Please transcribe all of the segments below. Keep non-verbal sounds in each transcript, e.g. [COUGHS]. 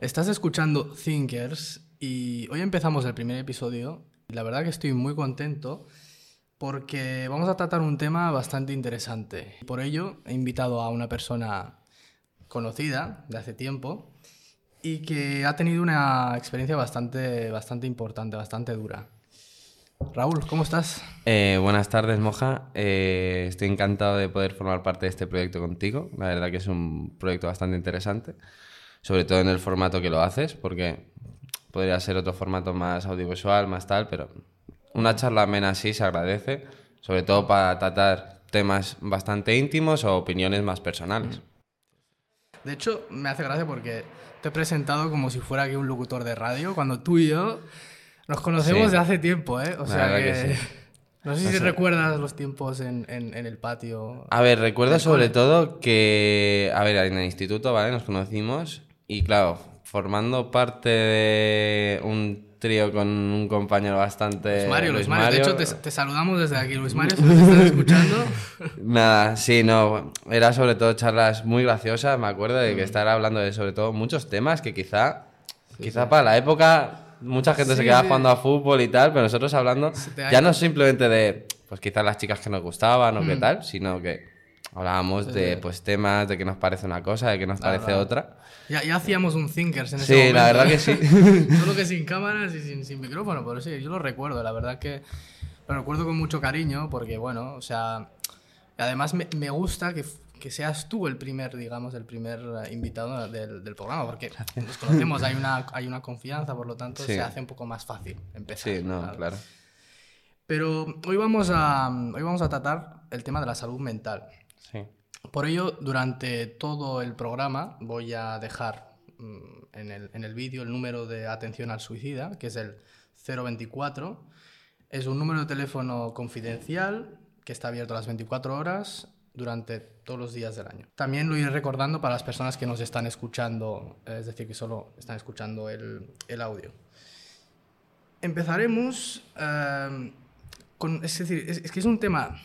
Estás escuchando Thinkers y hoy empezamos el primer episodio. La verdad que estoy muy contento porque vamos a tratar un tema bastante interesante. Por ello he invitado a una persona conocida de hace tiempo y que ha tenido una experiencia bastante, bastante importante, bastante dura. Raúl, ¿cómo estás? Eh, buenas tardes, Moja. Eh, estoy encantado de poder formar parte de este proyecto contigo. La verdad que es un proyecto bastante interesante, sobre todo en el formato que lo haces, porque podría ser otro formato más audiovisual, más tal, pero una charla amena así se agradece, sobre todo para tratar temas bastante íntimos o opiniones más personales. De hecho, me hace gracia porque te he presentado como si fuera aquí un locutor de radio, cuando tú y yo nos conocemos de hace tiempo, ¿eh? O sea que... [LAUGHS] No sé si recuerdas los tiempos en, en, el patio. A ver, recuerdo sobre todo que, a ver, en el instituto, ¿vale? Nos conocimos y claro, formando parte de un trío con un compañero bastante... Luis Mario, Luis Mario. De hecho, te, saludamos desde aquí, Luis Mario, si nos estás escuchando. [LAUGHS] Nada, sí, no, era sobre todo charlas muy graciosas, me acuerdo de que mm. estar hablando de sobre todo muchos temas que quizá, quizá para la época mucha gente se quedaba jugando a fútbol y tal, pero nosotros hablando ya no simplemente de, pues quizás las chicas que nos gustaban o qué mm. tal, sino que hablábamos de pues temas, de qué nos parece una cosa, de qué nos parece otra. Ya, ya, hacíamos un Thinkers en ese sí, momento. Sí, la verdad que sí. [LAUGHS] Solo que sin cámaras y sin, sin, micrófono, pero sí, yo lo recuerdo, la verdad que lo recuerdo con mucho cariño porque, bueno, o sea, además me, me gusta que que seas tú el primer, digamos, el primer eh, invitado del, del programa, porque nos conocemos, hay una, hay una confianza, por lo tanto se hace un poco más fácil empezar. Sí, no, claro. Pero hoy vamos, a, hoy vamos a tratar el tema de la salud mental. Por ello, durante todo el programa voy a dejar mm, en el, en el vídeo el número de atención al suicida, que es el 024. Es un número de teléfono confidencial que está abierto a las 24 horas durante todos los días del año. También lo iré recordando para las personas que nos están escuchando, es decir, que solo están escuchando el, el audio. Empezaremos eh, con, es decir, es, que es un tema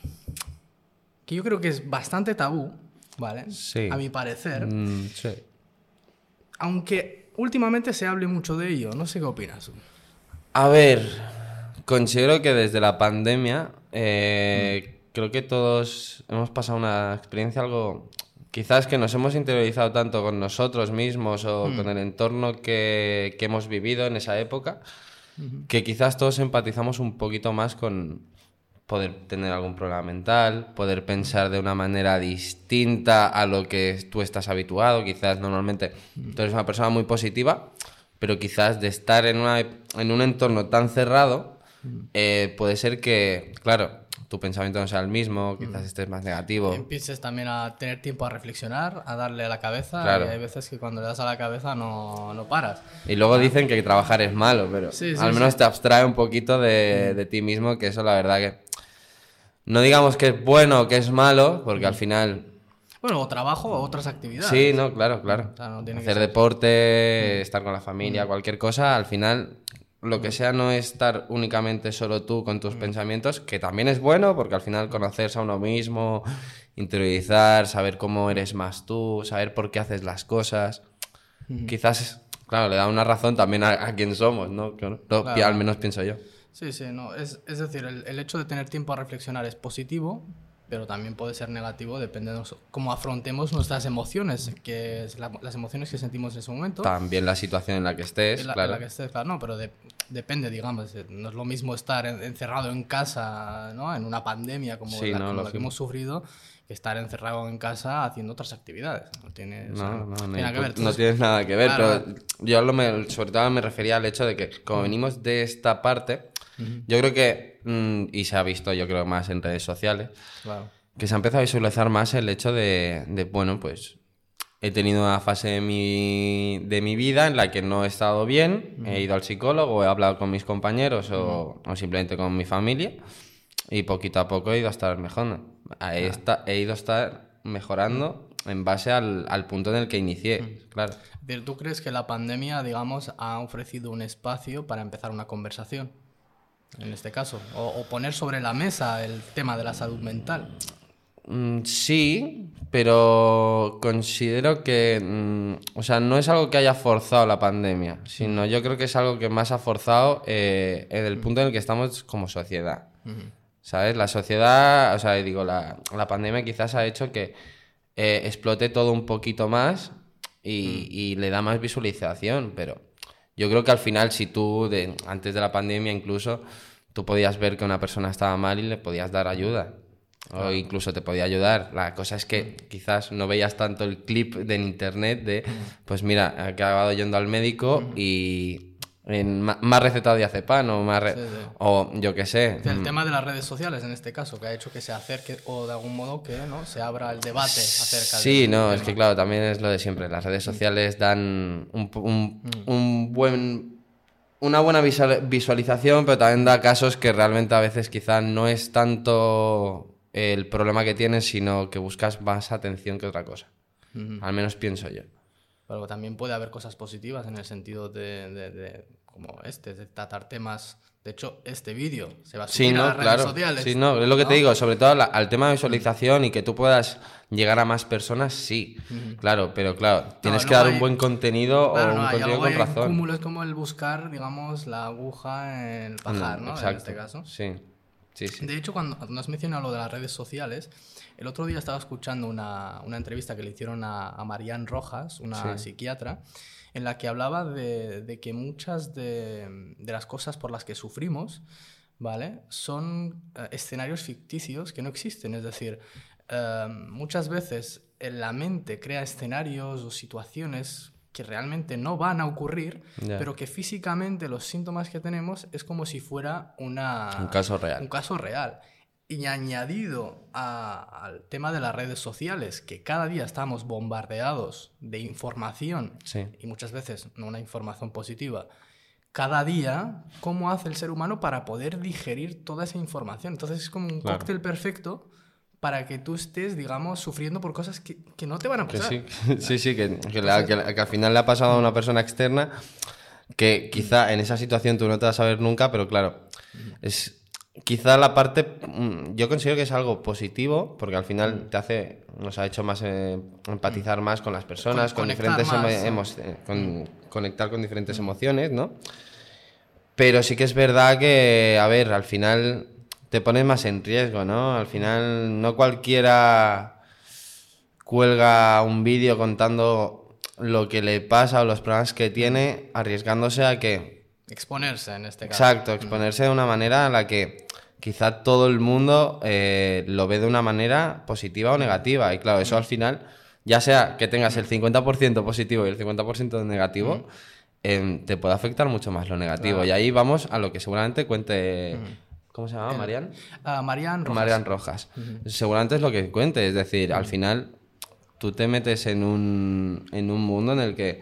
que yo creo que es bastante tabú, ¿vale? Sí. A mi parecer. Mm, sí. Aunque últimamente se hable mucho de ello, no sé qué opinas. A ver, considero que desde la pandemia eh, mm creo que todos hemos pasado una experiencia algo quizás que nos hemos interiorizado tanto con nosotros mismos o hmm. con el entorno que, que, hemos vivido en esa época, que quizás todos empatizamos un poquito más con poder tener algún problema mental, poder pensar de una manera distinta a lo que tú estás habituado, quizás normalmente hmm. tú eres una persona muy positiva, pero quizás de estar en, una, en un entorno tan cerrado, hmm. eh, puede ser que, claro, tu pensamiento no sea el mismo, quizás mm. estés más negativo. Empieces también a tener tiempo a reflexionar, a darle a la cabeza. Claro. Y hay veces que cuando le das a la cabeza no, no paras. Y luego dicen que trabajar es malo, pero al menos te abstrae un poquito de, mm. de, ti mismo, que eso la verdad que... No digamos que es bueno o que es malo, porque al mm. final... Bueno, o trabajo o otras actividades. Sí, no, claro, claro. Hacer deporte, estar con la familia, cualquier cosa, al final lo que sea no estar únicamente solo tú con tus pensamientos, que también es bueno, porque al final conocerse a uno mismo, interiorizar, saber cómo eres más tú, saber por qué haces las cosas, quizás, claro, le da una razón también a, quién somos, ¿no? Al menos pienso yo. Sí, sí, no. Es, es decir, el, el, hecho de tener tiempo a reflexionar es positivo, pero también puede ser negativo dependiendo de cómo afrontemos nuestras emociones, que es las emociones que sentimos en ese momento. También la situación en la que estés, la, claro. En la que estés, claro, no, pero depende, digamos, no es lo mismo estar encerrado en casa, ¿no? En una pandemia como la, que hemos sufrido, que estar encerrado en casa haciendo otras actividades. No tiene, no, no, nada que ver. no tienes nada que ver, pero yo lo me, sobre todo me refería al hecho de que como venimos de esta parte, yo creo que, mm, y se ha visto yo creo más en redes sociales, que se ha empezado a visualizar más el hecho de, de, bueno, pues he tenido una fase de mi, de mi vida en la que no he estado bien, he ido al psicólogo, he hablado con mis compañeros o, o, simplemente con mi familia y poquito a poco he ido a estar mejorando. He, he ido a estar mejorando en base al, al, punto en el que inicié, claro. Pero tú crees que la pandemia, digamos, ha ofrecido un espacio para empezar una conversación? En este caso, o, poner sobre la mesa el tema de la salud mental. Mm, sí, pero considero que, mm, o sea, no es algo que haya forzado la pandemia, sino yo creo que es algo que más ha forzado eh, en el punto en el que estamos como sociedad. ¿Sabes? La sociedad, o sea, digo, la, la pandemia quizás ha hecho que eh, explote todo un poquito más y, y le da más visualización, pero yo creo que al final si tú, de, antes de la pandemia incluso, tú podías ver que una persona estaba mal y le podías dar ayuda. O incluso te podía ayudar. La cosa es que quizás no veías tanto el clip de internet de, pues mira, he acabado yendo al médico y en más recetado diazepam o más re- Sí, sí. o yo qué sé. El tema de las redes sociales en este caso, que ha hecho que se acerque o de algún modo que ¿no? se abra el debate acerca de Sí, este no, tema. es que claro, también es lo de siempre. Las redes sociales dan un, Mm. un buen, una buena visual- visualización, pero también da casos que realmente a veces quizá no es tanto el problema que tienes, sino que buscas más atención que otra cosa. Al menos pienso yo. Pero también puede haber cosas positivas en el sentido de, de- de- como este, de tratar temas. De hecho, este vídeo se va a subir Sí, a no, las redes claro. sociales. Sí, no, es lo que te ¿no? digo, sobre todo la- al tema de visualización y que tú puedas llegar a más personas, sí. Claro, pero claro, tienes que luego dar un hay- buen contenido Claro, o un no, contenido con razón. cúmulos como el buscar, digamos, la aguja en el pajar, Mm, ¿no? En Exacto. este caso. Sí, sí, sí. De hecho, cuando no has mencionado lo de las redes sociales, el otro día estaba escuchando una, una entrevista que le hicieron a, a Marianne Rojas, una Sí. psiquiatra, en la que hablaba de, de que muchas de, de las cosas por las que sufrimos, ¿vale? Son eh, escenarios ficticios que no existen. Es decir, eh, muchas veces en la mente crea escenarios o situaciones que realmente no van a ocurrir, Ya. pero que físicamente los síntomas que tenemos es como si fuera una, Un caso real. un caso real. Y añadido a- al tema de las redes sociales, que cada día estamos bombardeados de información Sí. y muchas veces no una información positiva, cada día, ¿cómo hace el ser humano para poder digerir toda esa información? Entonces es como un Claro. cóctel perfecto para que tú estés, digamos, sufriendo por cosas que, que no te van a Que pasar. sí, [LAUGHS] sí, sí, que, que la- que la- que al final le ha pasado a una persona externa que quizá en esa situación tú no te vas a ver nunca, pero claro, es quizá la parte, mm, yo considero que es algo positivo, porque al final te hace, nos ha hecho más eh, empatizar más con las personas, Con- diferentes más, eh, con- conectar con diferentes emociones, ¿no? Pero sí que es verdad que, a ver, al final te pones más en riesgo, ¿no? Al final no cualquiera cuelga un vídeo contando lo que le pasa o los problemas que tiene, arriesgándose a que, Exponerse en este caso. exacto, exponerse de una manera en la que quizá todo el mundo eh, lo ve de una manera positiva o negativa. Y claro, eso al final, ya sea que tengas el 50% positivo y el 50% negativo, em, te puede afectar mucho más lo negativo. Y ahí vamos a lo que seguramente cuente... ¿Cómo se llama? Marian. Ah, Marianne Rojas. Marian Rojas. Seguramente es lo que cuente, es decir, al final tú te metes en un, en un mundo en el que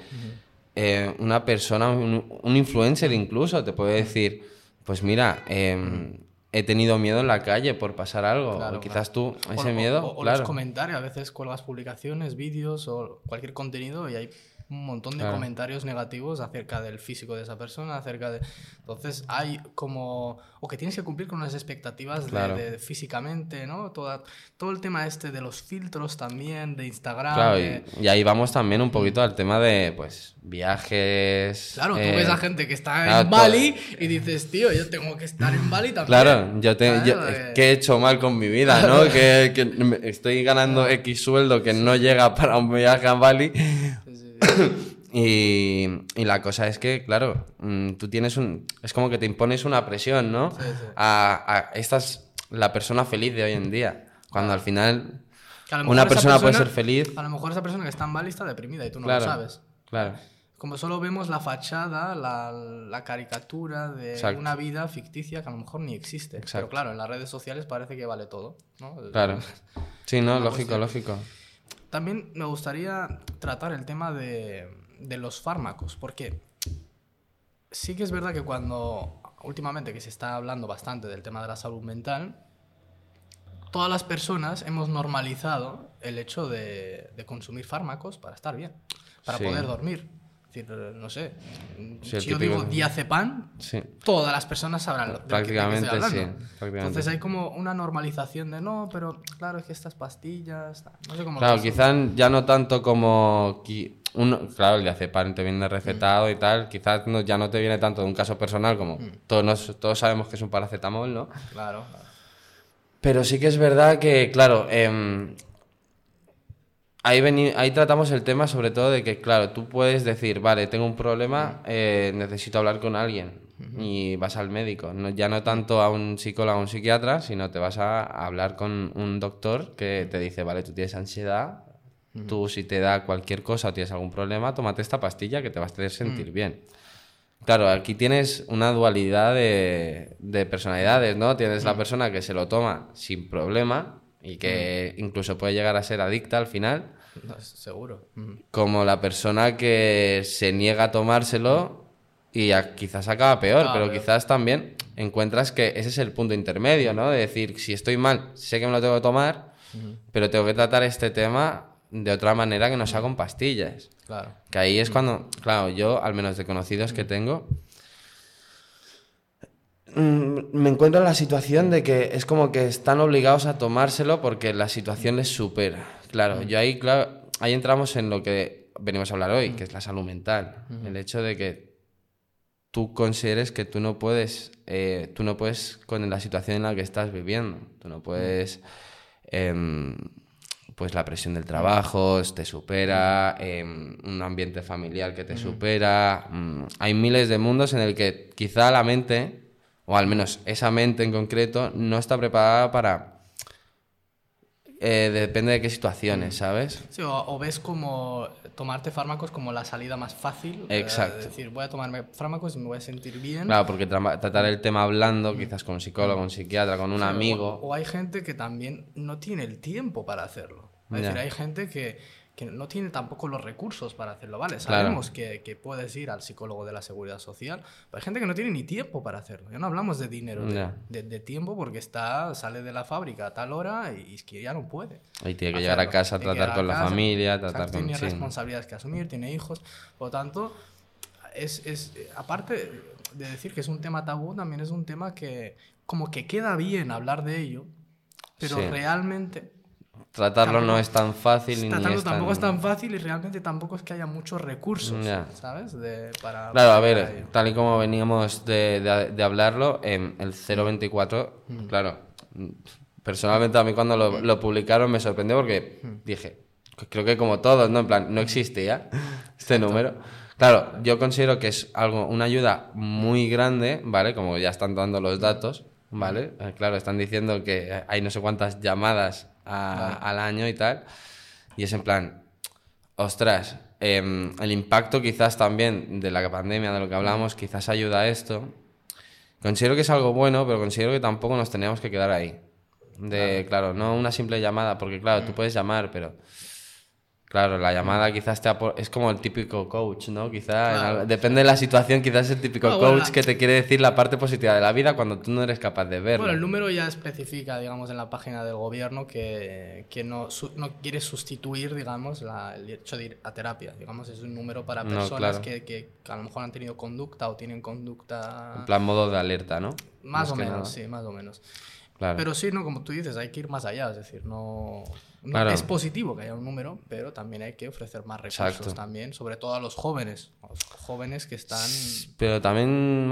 eh, una persona, un, un influencer incluso, te puede decir, pues mira, em, he tenido miedo en la calle por pasar algo. Claro, o quizás tú, O- ese o- miedo, o, o claro. los comentarios, a veces cuelgas publicaciones, vídeos o cualquier contenido y hay un montón de Claro. comentarios negativos acerca del físico de esa persona, acerca de... Entonces hay como... O que tienes que cumplir con unas expectativas de- Claro. de, físicamente, ¿no? Toda, todo el tema este de los filtros también, de Instagram. Claro, de- y, y ahí vamos también un poquito al tema de, pues, viajes. Claro, tú eh, ves a gente que está claro, en todo- Bali y dices, tío, yo tengo que estar en Bali también. Claro, yo, te, yo- eh. ¿qué he hecho mal con mi vida, no? que, estoy ganando X sueldo que no llega para un viaje a Bali. [COUGHS] Y, y la cosa es que, claro, mm, tú tienes un... Es como que te impones una presión, ¿no? Sí, sí. A, a- esta es la persona feliz de hoy en día. Cuando al final una persona puede ser feliz. A lo mejor esa persona que está en Bali está deprimida y tú no Claro, lo sabes. claro. Como solo vemos la fachada, la, la caricatura de Exacto. una vida ficticia que a lo mejor ni existe. Pero claro, en las redes sociales parece que vale todo. ¿no? Claro. [LAUGHS] Sí, no, lógico, cuestión. lógico. También me gustaría tratar el tema de, de los fármacos, porque sí que es verdad que cuando últimamente que se está hablando bastante del tema de la salud mental, todas las personas hemos normalizado el hecho de, de consumir fármacos para estar bien, para Sí. poder dormir. Decir, no sé, Sí, si yo típico- digo diazepam, Sí. todas las personas sabrán lo de qué estoy Prácticamente hablando. sí, prácticamente. Entonces hay como una normalización de no, pero claro, es que estas pastillas, tal". no sé cómo Claro, quizás ya no tanto como... Uno, claro, el diazepam te viene recetado y tal, quizás no- ya no te viene tanto de un caso personal como todos, nos- todos sabemos que es un paracetamol, ¿no? Claro. Pero sí que es verdad que, claro, em, ahí, veni- ahí tratamos el tema sobre todo de que, claro, tú puedes decir, vale, tengo un problema, eh, necesito hablar con alguien y vas al médico. No, ya no tanto a un psicólogo o un psiquiatra, sino te vas a, hablar con un doctor que te dice, vale, tú tienes ansiedad, tú si te da cualquier cosa o tienes algún problema, tómate esta pastilla que te vas a hacer sentir bien. Claro, aquí tienes una dualidad de, de personalidades, ¿no? Tienes la persona que se lo toma sin problema y que incluso puede llegar a ser adicta al final, No, seguro. Ujú. como la persona que se niega a tomárselo y a- quizás acaba peor, Ah, pero peor. quizás también encuentras que ese es el punto intermedio, ¿no? De decir, si estoy mal, sé que me lo tengo que tomar, pero tengo que tratar este tema de otra manera que no sea con pastillas. Claro. Que ahí es cuando, claro, yo, al menos de conocidos que tengo, mm, me encuentro en la situación de que es como que están obligados a tomárselo porque la situación les supera. Claro, yo ahí, claro, ahí entramos en lo que venimos a hablar hoy, que es la salud mental. El hecho de que tú consideres que tú no puedes, eh, tú no puedes con la situación en la que estás viviendo. Tú no puedes, em, pues la presión del trabajo te supera, em, un ambiente familiar que te supera. mm, hay miles de mundos en el que quizá la mente, o al menos esa mente en concreto, no está preparada para... eh, depende de qué situaciones, ¿sabes? Sí, o, o ves como tomarte fármacos como la salida más fácil. eh, Exacto. Es decir, voy a tomarme fármacos y me voy a sentir bien. Claro, porque tra- tratar el tema hablando, quizás con un psicólogo, un psiquiatra, con un Sí, amigo. O, hay gente que también no tiene el tiempo para hacerlo. Es decir, hay gente que, que no tiene tampoco los recursos para hacerlo, ¿vale? Claro. Sabemos que, que puedes ir al psicólogo de la seguridad social, pero hay gente que no tiene ni tiempo para hacerlo. Ya no hablamos de dinero, de, Ya. de- de tiempo, porque está, sale de la fábrica a tal hora y es que ya no puede. Y tiene que llegar a casa, Tiene tratar a con la familia, tratar exacto, con... Tiene sí. responsabilidades que asumir, tiene hijos. Por lo tanto, es, es, aparte de decir que es un tema tabú, también es un tema que como que queda bien hablar de ello, pero Sí. realmente Tratarlo no es tan fácil ni tratarlo es tan... tampoco es tan fácil y realmente tampoco es que haya muchos recursos. ¿sabes? De, para, Claro, a ver, ello. tal y como veníamos de, de- de hablarlo, en el 024, Mm. claro, mm, personalmente a mí cuando lo, lo publicaron me sorprendió porque Mm. dije, creo que como todos, ¿no? En plan, no existía [LAUGHS] este número. Claro, yo considero que es algo, una ayuda muy grande, ¿vale? Como ya están dando los datos, ¿vale? Eh, Claro, están diciendo que hay no sé cuántas llamadas a- al año y tal. Y es en plan, ostras, em, el impacto quizás también de la pandemia, de lo que hablamos, quizás ayuda a esto. Considero que es algo bueno, pero considero que tampoco nos teníamos que quedar ahí. De, claro, no una simple llamada, porque claro, tú puedes llamar, pero claro, la llamada quizás te es como el típico coach, ¿no? Quizá en Claro, depende de la situación, quizás es el típico No, coach bueno, que te quiere decir la parte positiva de la vida cuando tú no eres capaz de verlo. Bueno, el número ya especifica, digamos, en la página del gobierno que, que no, su- no quiere sustituir, digamos, la- el hecho de ir a terapia. Digamos, es un número para No, personas claro. que, que a lo mejor han tenido conducta o tienen conducta... En plan modo de alerta, ¿no? Más o menos, nada. sí, más o menos. Claro. Pero sí, no, como tú dices, hay que ir más allá, es decir, no, no- Claro. es positivo que haya un número, pero también hay que ofrecer más recursos Exacto. también, sobre todo a los jóvenes, a los jóvenes que están Pero también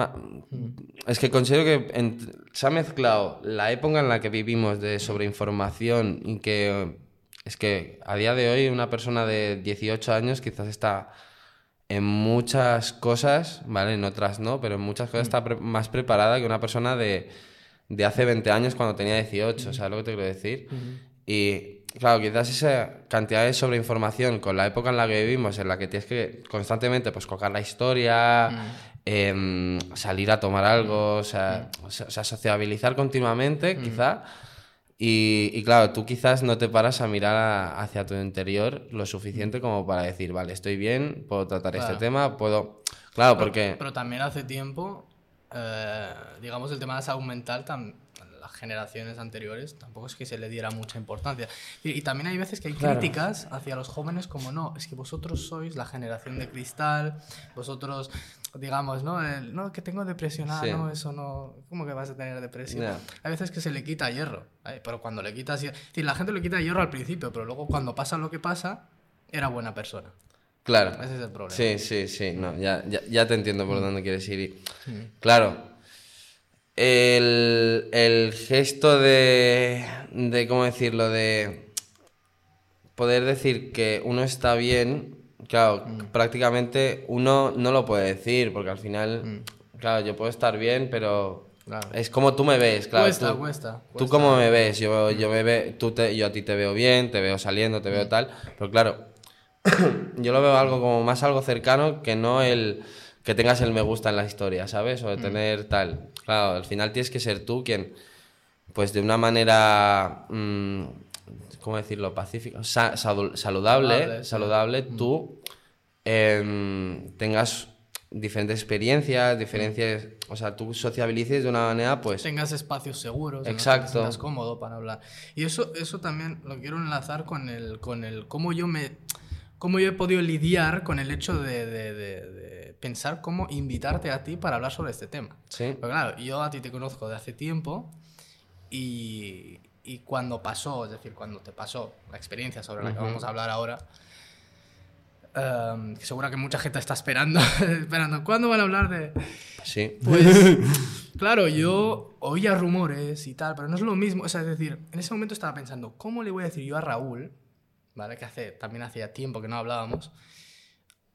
es que considero que se ha mezclado la época en la que vivimos de sobreinformación y que es que a día de hoy una persona de 18 años quizás está en muchas cosas, ¿vale? En otras no, pero en muchas cosas está pre- más preparada que una persona de, de hace 20 años cuando tenía 18, ¿sabes lo que te quiero decir? Y claro, quizás esa cantidad de sobreinformación con la época en la que vivimos, en la que tienes que constantemente pues colgar la historia, em, salir a tomar algo, o sea, o sea, o sea, sociabilizar continuamente, quizá. Y, y claro, tú quizás no te paras a mirar a- hacia tu interior lo suficiente como para decir, vale, estoy bien, puedo tratar este tema, puedo... Claro, porque... Pero también hace tiempo, eh, digamos, el tema de la salud mental, tam- la generaciones anteriores tampoco es que se le diera mucha importancia. Y, y también hay veces que hay críticas hacia los jóvenes como no, es que vosotros sois la generación de cristal, vosotros, digamos, ¿no? El, no, que tengo depresión, ah, Sí. no, eso no, ¿cómo que vas a tener depresión? Ya. Hay veces que se le quita hierro, ¿eh? pero cuando le quitas hierro, la gente le quita hierro al principio, pero luego cuando pasa lo que pasa, era buena persona. Claro. Ese es el problema. Sí, sí, sí, no, ya, ya, ya te entiendo por dónde quieres ir. y- Claro, el, el gesto de, de, ¿cómo decirlo? De poder decir que uno está bien, claro, prácticamente uno no lo puede decir, porque al final, claro, yo puedo estar bien, pero Claro. es como tú me ves, claro. Cuesta, tú, cuesta, Tú cómo me ves, yo, yo, me ve, tú te- yo a ti te veo bien, te veo saliendo, te veo tal, pero claro, [COUGHS] yo lo veo algo como más algo cercano que no el que tengas el me gusta en la historia, ¿sabes? O de tener tal. Claro, al final tienes que ser tú quien, pues de una manera, mm, ¿cómo decirlo? Pacífica, sa- saludable, Saludable, saludable, sí. tú em, tengas diferentes experiencias, diferencias, o sea, tú sociabilices de una manera, pues, tengas espacios seguros, en los que Exacto. te cómodo para hablar. Y eso, eso también lo quiero enlazar con el, con el cómo yo me, cómo yo he podido lidiar con el hecho de, de- de- de pensar cómo invitarte a ti para hablar sobre este tema. sí, Pero claro, yo a ti te conozco de hace tiempo y, y cuando pasó, es decir, cuando te pasó la experiencia sobre la que Ujú. vamos a hablar ahora, em, que seguro que mucha gente está esperando, [LAUGHS] esperando, ¿cuándo van a hablar de...? sí, Pues, [LAUGHS] claro, yo oía rumores y tal, pero no es lo mismo. O sea, es decir, en ese momento estaba pensando, ¿cómo le voy a decir yo a Raúl, ¿vale? Que hace, también hacía tiempo que no hablábamos,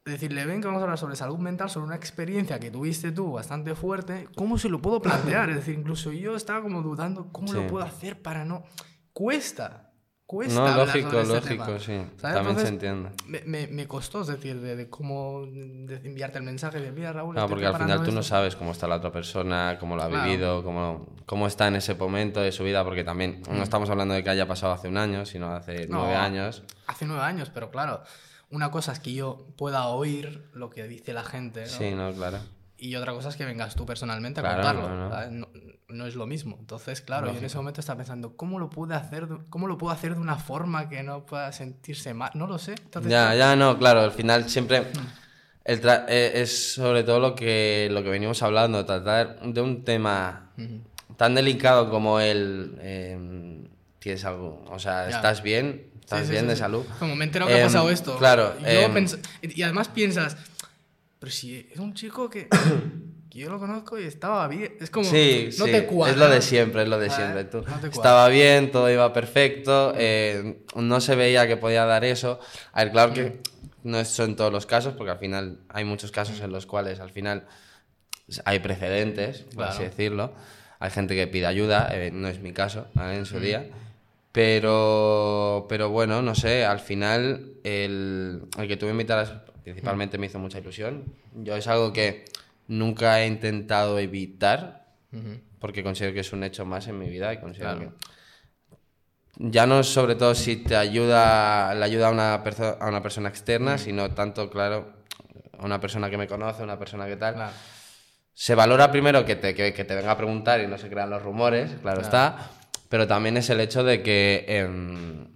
decirle, ven que vamos a hablar sobre salud mental, sobre una experiencia que tuviste tú bastante fuerte, ¿cómo se lo puedo plantear? Es decir, incluso yo estaba como dudando, ¿cómo Sí. lo puedo hacer para no... Cuesta, cuesta. no, hablar lógico, este lógico, tema. sí, ¿Sabes? también Entonces, se entiende. Me, me, me costó, es decir, de, de cómo de enviarte el mensaje de, mira, Raúl, estoy porque al final tú no esto". sabes cómo está la otra persona, cómo lo ha Claro. vivido, cómo, cómo está en ese momento de su vida, porque también no estamos hablando de que haya pasado hace un año, sino hace No. nueve años. Hace nueve años, pero claro, una cosa es que yo pueda oír lo que dice la gente, ¿no? Sí, no, claro. Y otra cosa es que vengas tú personalmente a Claro, contarlo. no, no. No, es lo mismo. Entonces, claro, yo en Lógico. ese momento estaba pensando, ¿cómo lo pude hacer, cómo lo puedo hacer de una forma que no pueda sentirse mal? No lo sé. Entonces, Ya, ya, no, claro, al final siempre el tra- eh, es sobre todo lo que, lo que venimos hablando, tratar de un tema tan delicado como el... eh, tienes algo, o sea, Ya. ¿estás bien? ¿Estás Sí, sí, bien sí, de salud? Como me he enterado que ha Em, pasado esto. Claro. Y, luego em, pens- y además piensas, pero si es un chico que [COUGHS] yo lo conozco y estaba bien. Es como, Sí, no sí, te cuadra. es lo de siempre, es lo de ¿sabes? siempre. Tú No estaba bien, todo iba perfecto, eh, no se veía que podía dar eso. A ver, claro que no es en todos los casos, porque al final hay muchos casos en los cuales al final hay precedentes, por así Claro. decirlo. Hay gente que pide ayuda, eh, no es mi caso ¿vale? en su día. Pero, pero bueno, no sé, al final el, el que tú me invitaras principalmente me hizo mucha ilusión. Yo es algo que nunca he intentado evitar porque considero que es un hecho más en mi vida y considero Claro. que ya no sobre todo si te ayuda le ayuda a una, perso- a una persona externa, sino tanto, claro, a una persona que me conoce, una persona que tal. Claro. Se valora primero que te, que, que te venga a preguntar y no se crean los rumores, claro, está, pero también es el hecho de que em,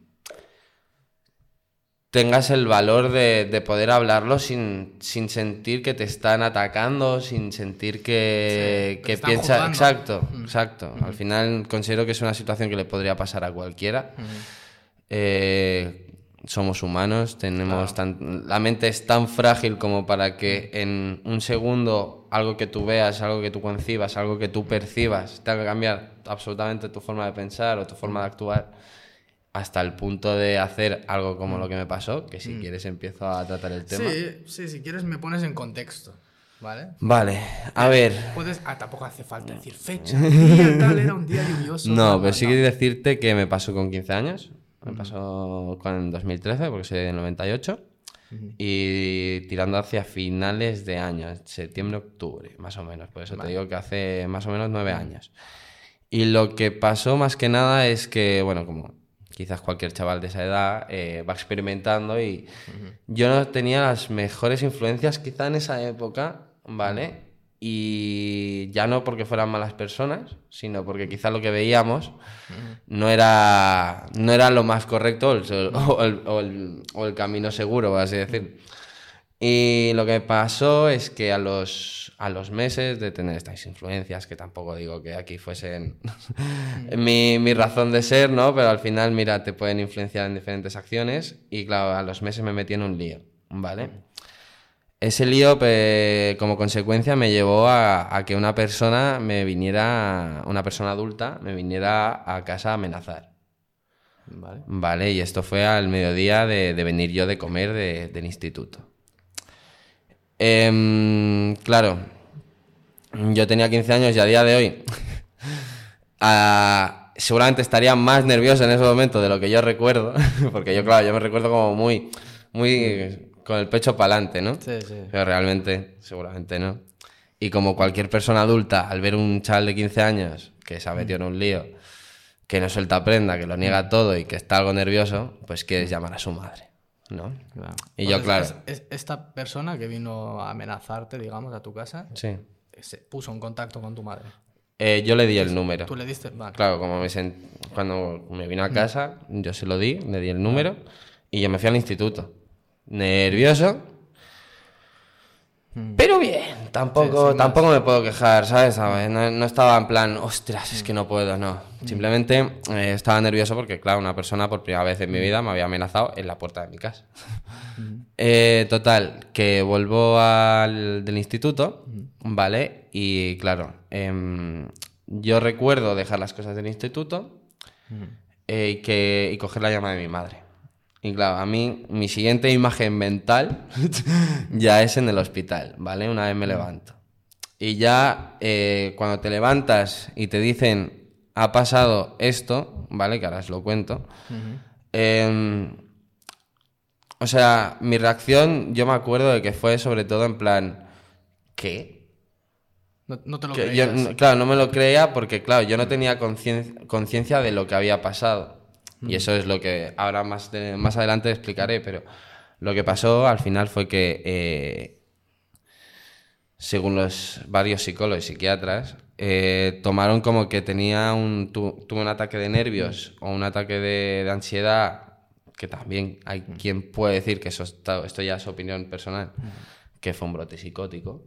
tengas el valor de, de poder hablarlo sin, sin sentir que te están atacando, sin sentir que, Sí, que que te están piensa... juzgando. Exacto, exacto. Al final considero que es una situación que le podría pasar a cualquiera. Eh, somos humanos, tenemos tan- la mente es tan frágil como para que en un segundo algo que tú veas, algo que tú concibas, algo que tú percibas, tenga que cambiar absolutamente tu forma de pensar o tu forma de actuar hasta el punto de hacer algo como lo que me pasó, que si quieres empiezo a tratar el tema. Sí, sí, si quieres me pones en contexto, ¿vale? Vale, a ver. Puedes, ah, tampoco hace falta decir fecha, día tal, era un día lluvioso. No, tal, pero sí que decirte que me pasó con 15 años. Me pasó con en 2013, porque soy del 98. Y tirando hacia finales de año, septiembre, octubre, más o menos. Por eso te digo que hace más o menos nueve años. Y lo que pasó más que nada es que, bueno, como quizás cualquier chaval de esa edad eh, va experimentando y yo no tenía las mejores influencias quizá en esa época, ¿vale? y ya no porque fueran malas personas, sino porque quizá lo que veíamos no era, no era lo más correcto o el, o el- o el- o el camino seguro, por así decir. Y lo que pasó es que a los, a los meses de tener estas influencias, que tampoco digo que aquí fuesen [LAUGHS] mi, mi razón de ser, ¿no? Pero al final, mira, te pueden influenciar en diferentes acciones y claro, a los meses me metí en un lío, ¿vale? Ese lío, pe- como consecuencia, me llevó a, a que una persona me viniera, una persona adulta, me viniera a casa a amenazar. Vale. Vale, y esto fue al mediodía de, de venir yo de comer de- del instituto. Em, claro, yo tenía 15 años y a día de hoy [LAUGHS] seguramente estaría más nervioso en ese momento de lo que yo recuerdo, [LAUGHS] porque yo, claro, yo me recuerdo como muy, muy con el pecho para adelante, ¿no? Sí, sí. Pero realmente, seguramente no. Y como cualquier persona adulta, al ver un chaval de 15 años que se ha metido en un lío, que no suelta prenda, que lo niega todo y que está algo nervioso, pues quieres llamar a su madre, ¿no? Claro. Y yo, claro. es- es- esta persona que vino a amenazarte, digamos, a tu casa, Sí. se puso en contacto con tu madre. Eh, yo le di el número. Tú le diste. Vale. Claro, como me sent- cuando me vino a casa, yo se lo di, le di el número y yo me fui al instituto. Nervioso. Pero bien, tampoco, tampoco me puedo quejar, ¿sabes? ¿Sabes? No, no estaba en plan, ostras, es que no puedo, no. Simplemente eh, estaba nervioso porque, claro, una persona por primera vez en mi vida me había amenazado en la puerta de mi casa. [LAUGHS] Eh, total, que vuelvo al del instituto, ¿vale? Y claro, em, yo recuerdo dejar las cosas del instituto eh, y, que, y coger la llamada de mi madre. Y claro, a mí mi siguiente imagen mental [LAUGHS] ya es en el hospital, ¿vale? Una vez me levanto. Y ya eh, cuando te levantas y te dicen, ha pasado esto, ¿vale? Que ahora os lo cuento. em, o sea, mi reacción, yo me acuerdo de que fue sobre todo en plan, ¿qué? No, no te lo yo, creías. no- claro, no me lo creía porque, claro, yo no tenía concien- conciencia de lo que había pasado. Mm. Y eso es lo que ahora más, de- más adelante explicaré, pero lo que pasó al final fue que, eh, según los varios psicólogos y psiquiatras, eh, tomaron como que tenía un, tu- tuve un ataque de nervios o un ataque de, de ansiedad, que también hay Mm. quien puede decir que eso está- esto ya es opinión personal, que fue un brote psicótico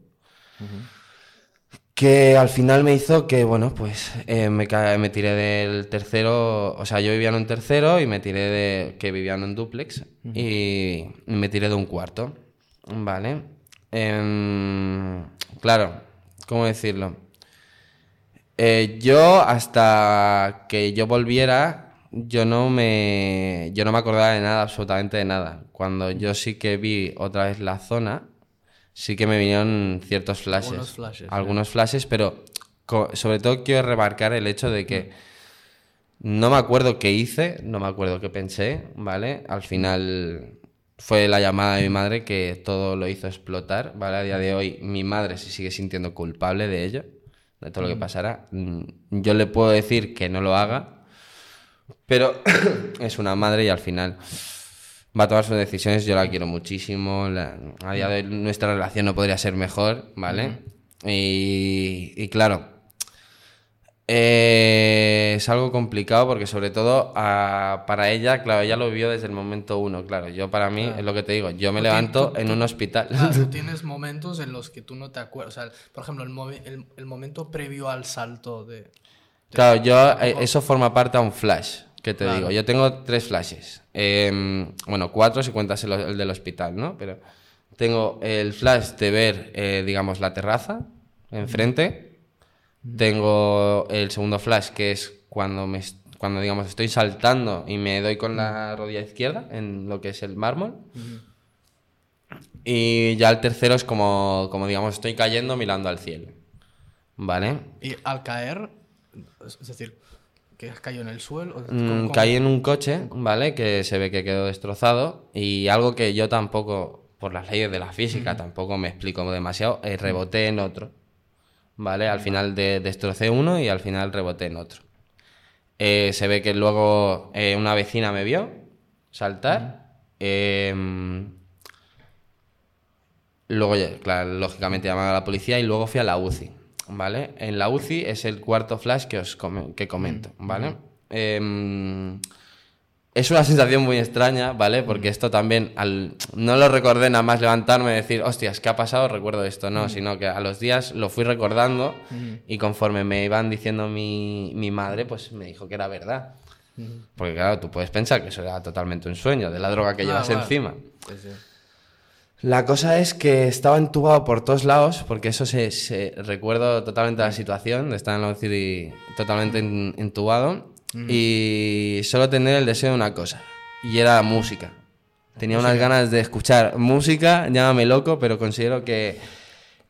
que al final me hizo que, bueno, pues eh, me, tiré del tercero, o sea, yo vivía en un tercero y me tiré de, que vivía en un duplex y me tiré de un cuarto, ¿vale? Em, claro, ¿cómo decirlo? Eh, yo hasta que yo volviera, yo no me, yo no me acordaba de nada, absolutamente de nada. Cuando yo sí que vi otra vez la zona, sí que me vinieron ciertos flashes. Algunos flashes, Algunos flashes, pero sobre todo quiero remarcar el hecho de que no me acuerdo qué hice, no me acuerdo qué pensé, ¿vale? Al final fue la llamada de mi madre que todo lo hizo explotar, ¿vale? A día de hoy mi madre se sigue sintiendo culpable de ello, de todo lo que pasara. Mm, Yo le puedo decir que no lo haga, pero [COUGHS] es una madre y al final va a tomar sus decisiones. Yo la quiero muchísimo. la- a día de hoy nuestra relación no podría ser mejor, ¿vale? y, y claro, eh, es algo complicado porque sobre todo ah, para ella, claro, ella lo vio desde el momento uno, claro. Yo para mí, es lo que te digo, yo me Tú levanto tienes- en tú- un hospital. Claro, tú [LAUGHS] tienes momentos en los que tú no te acuerdas. O sea, por ejemplo, el, el, el momento previo al salto de. Claro, yo, eh, eso forma parte a un flash, que te Claro. digo. Yo tengo tres flashes. Em, bueno, cuatro si cuentas el, el del hospital, ¿no? Pero tengo el flash de ver, eh, digamos, la terraza enfrente. Tengo el segundo flash, que es cuando, me, cuando, digamos, estoy saltando y me doy con la rodilla izquierda en lo que es el mármol. Y ya el tercero es como, como, digamos, estoy cayendo mirando al cielo. ¿Vale? Y al caer, es decir, que has caído en el suelo. ¿cómo- Mm, caí en un coche, ¿vale? Que se ve que quedó destrozado y algo que yo tampoco, por las leyes de la física, tampoco me explico demasiado, eh, reboté en otro, ¿vale? Al final de, destrocé uno y al final reboté en otro. Eh, se ve que luego eh, una vecina me vio saltar. em, Luego, claro, lógicamente llamaba a la policía y luego fui a la UCI, ¿vale? En la UCI es el cuarto flash que os que comento, ¿vale? Em, es una sensación muy extraña, ¿vale? Porque esto también, al, no lo recordé nada más levantarme y decir, hostias, ¿qué ha pasado? Recuerdo esto, no, sino que a los días lo fui recordando y conforme me iban diciendo mi, mi madre, pues me dijo que era verdad. Porque claro, tú puedes pensar que eso era totalmente un sueño, de la droga que Ah, llevas vale. encima. Sí, sí. La cosa es que estaba entubado por todos lados, porque eso se, se- recuerdo totalmente la situación de estar en la UCI totalmente en- entubado y solo tener el deseo de una cosa, y era música. Tenía unas ganas de escuchar música, llámame loco, pero considero que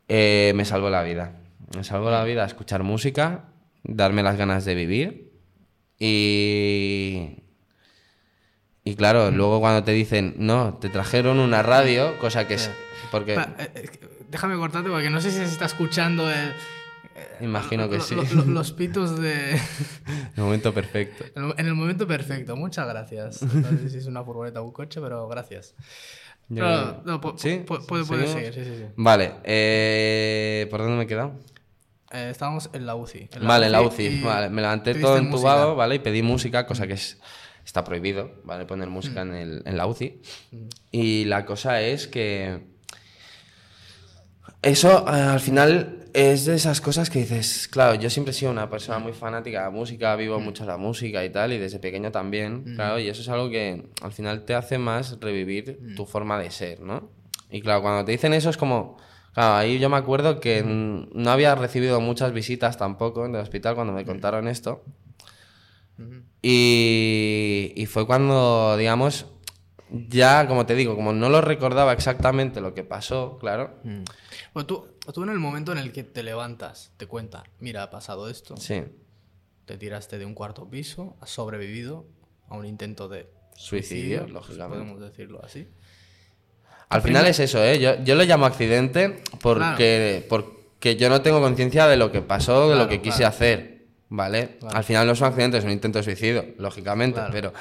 eh, me salvó la vida. Me salvó la vida escuchar música, darme las ganas de vivir y y claro, luego cuando te dicen, no, te trajeron una radio, cosa que es. Porque. Pa- eh, eh, déjame cortarte porque no sé si se está escuchando el, Imagino que lo- sí. lo- lo- los pitos de... [LAUGHS] El momento perfecto. en el momento perfecto. Muchas gracias. [LAUGHS] No sé si es una furgoneta o un coche, pero gracias. Yo- No, no, pu- ¿Sí? pu- puede, seguir, sí, sí, sí. Vale, eh, ¿por dónde me he quedado? Eh, estábamos en la UCI. vale, en la UCI. Vale, me levanté todo entubado, música. ¿vale? Y pedí música, cosa que es, está prohibido, ¿vale? Poner música Mm. en, el- en la UCI. Y la cosa es que. Eso eh, al final es de esas cosas que dices, claro, yo siempre he sido una persona muy fanática de la música, Mm. vivo mucho la música y tal, y desde pequeño también, claro, y eso es algo que al final te hace más revivir Mm. tu forma de ser, ¿no? Y claro, cuando te dicen eso es como, claro, ahí yo me acuerdo que mm, no había recibido muchas visitas tampoco en el hospital cuando me contaron esto. Y, y fue cuando, digamos, ya, como te digo, como no lo recordaba exactamente lo que pasó, claro, Mm. Bueno, tú, tú en el momento en el que te levantas, te cuentan, mira, ha pasado esto, sí, te tiraste de un cuarto piso, has sobrevivido a un intento de Suicidio, pues lógicamente. podemos decirlo así. Al final es eso, ¿eh? Yo, yo lo llamo accidente porque, porque yo no tengo conciencia de lo que pasó, de lo que quise claro. hacer, ¿vale? Al final no es un accidente, es un intento de suicidio, lógicamente, Claro. pero